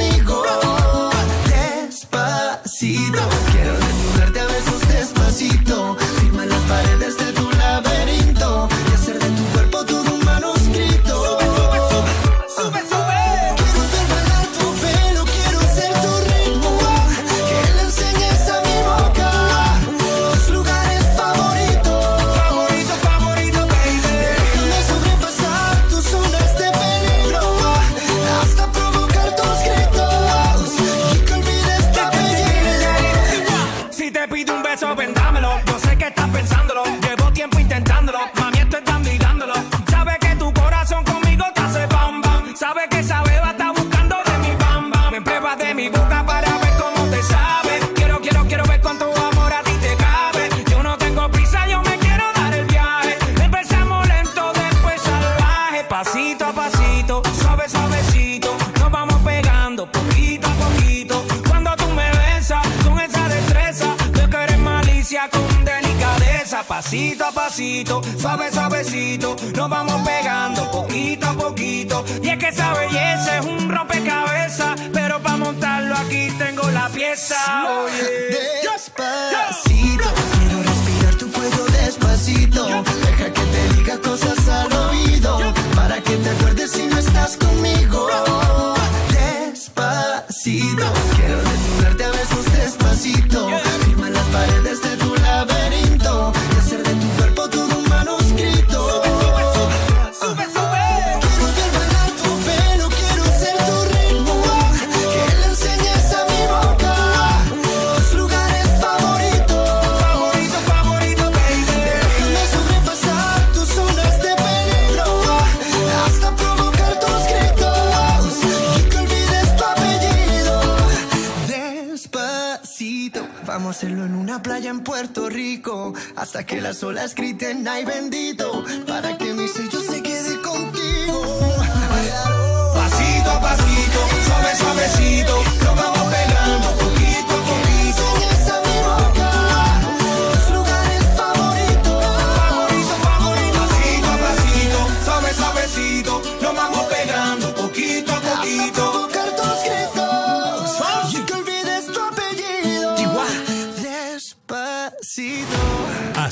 Suave, suavecito. Nos vamos pegando poquito a poquito. Y es que esa belleza es un rompecabezas. Pero para montarlo aquí tengo la pieza. Oye. Hasta que las olas griten, ay bendito. Para que mi sello se quede contigo. Pasito a pasito, suave suavecito, nos vamos pegando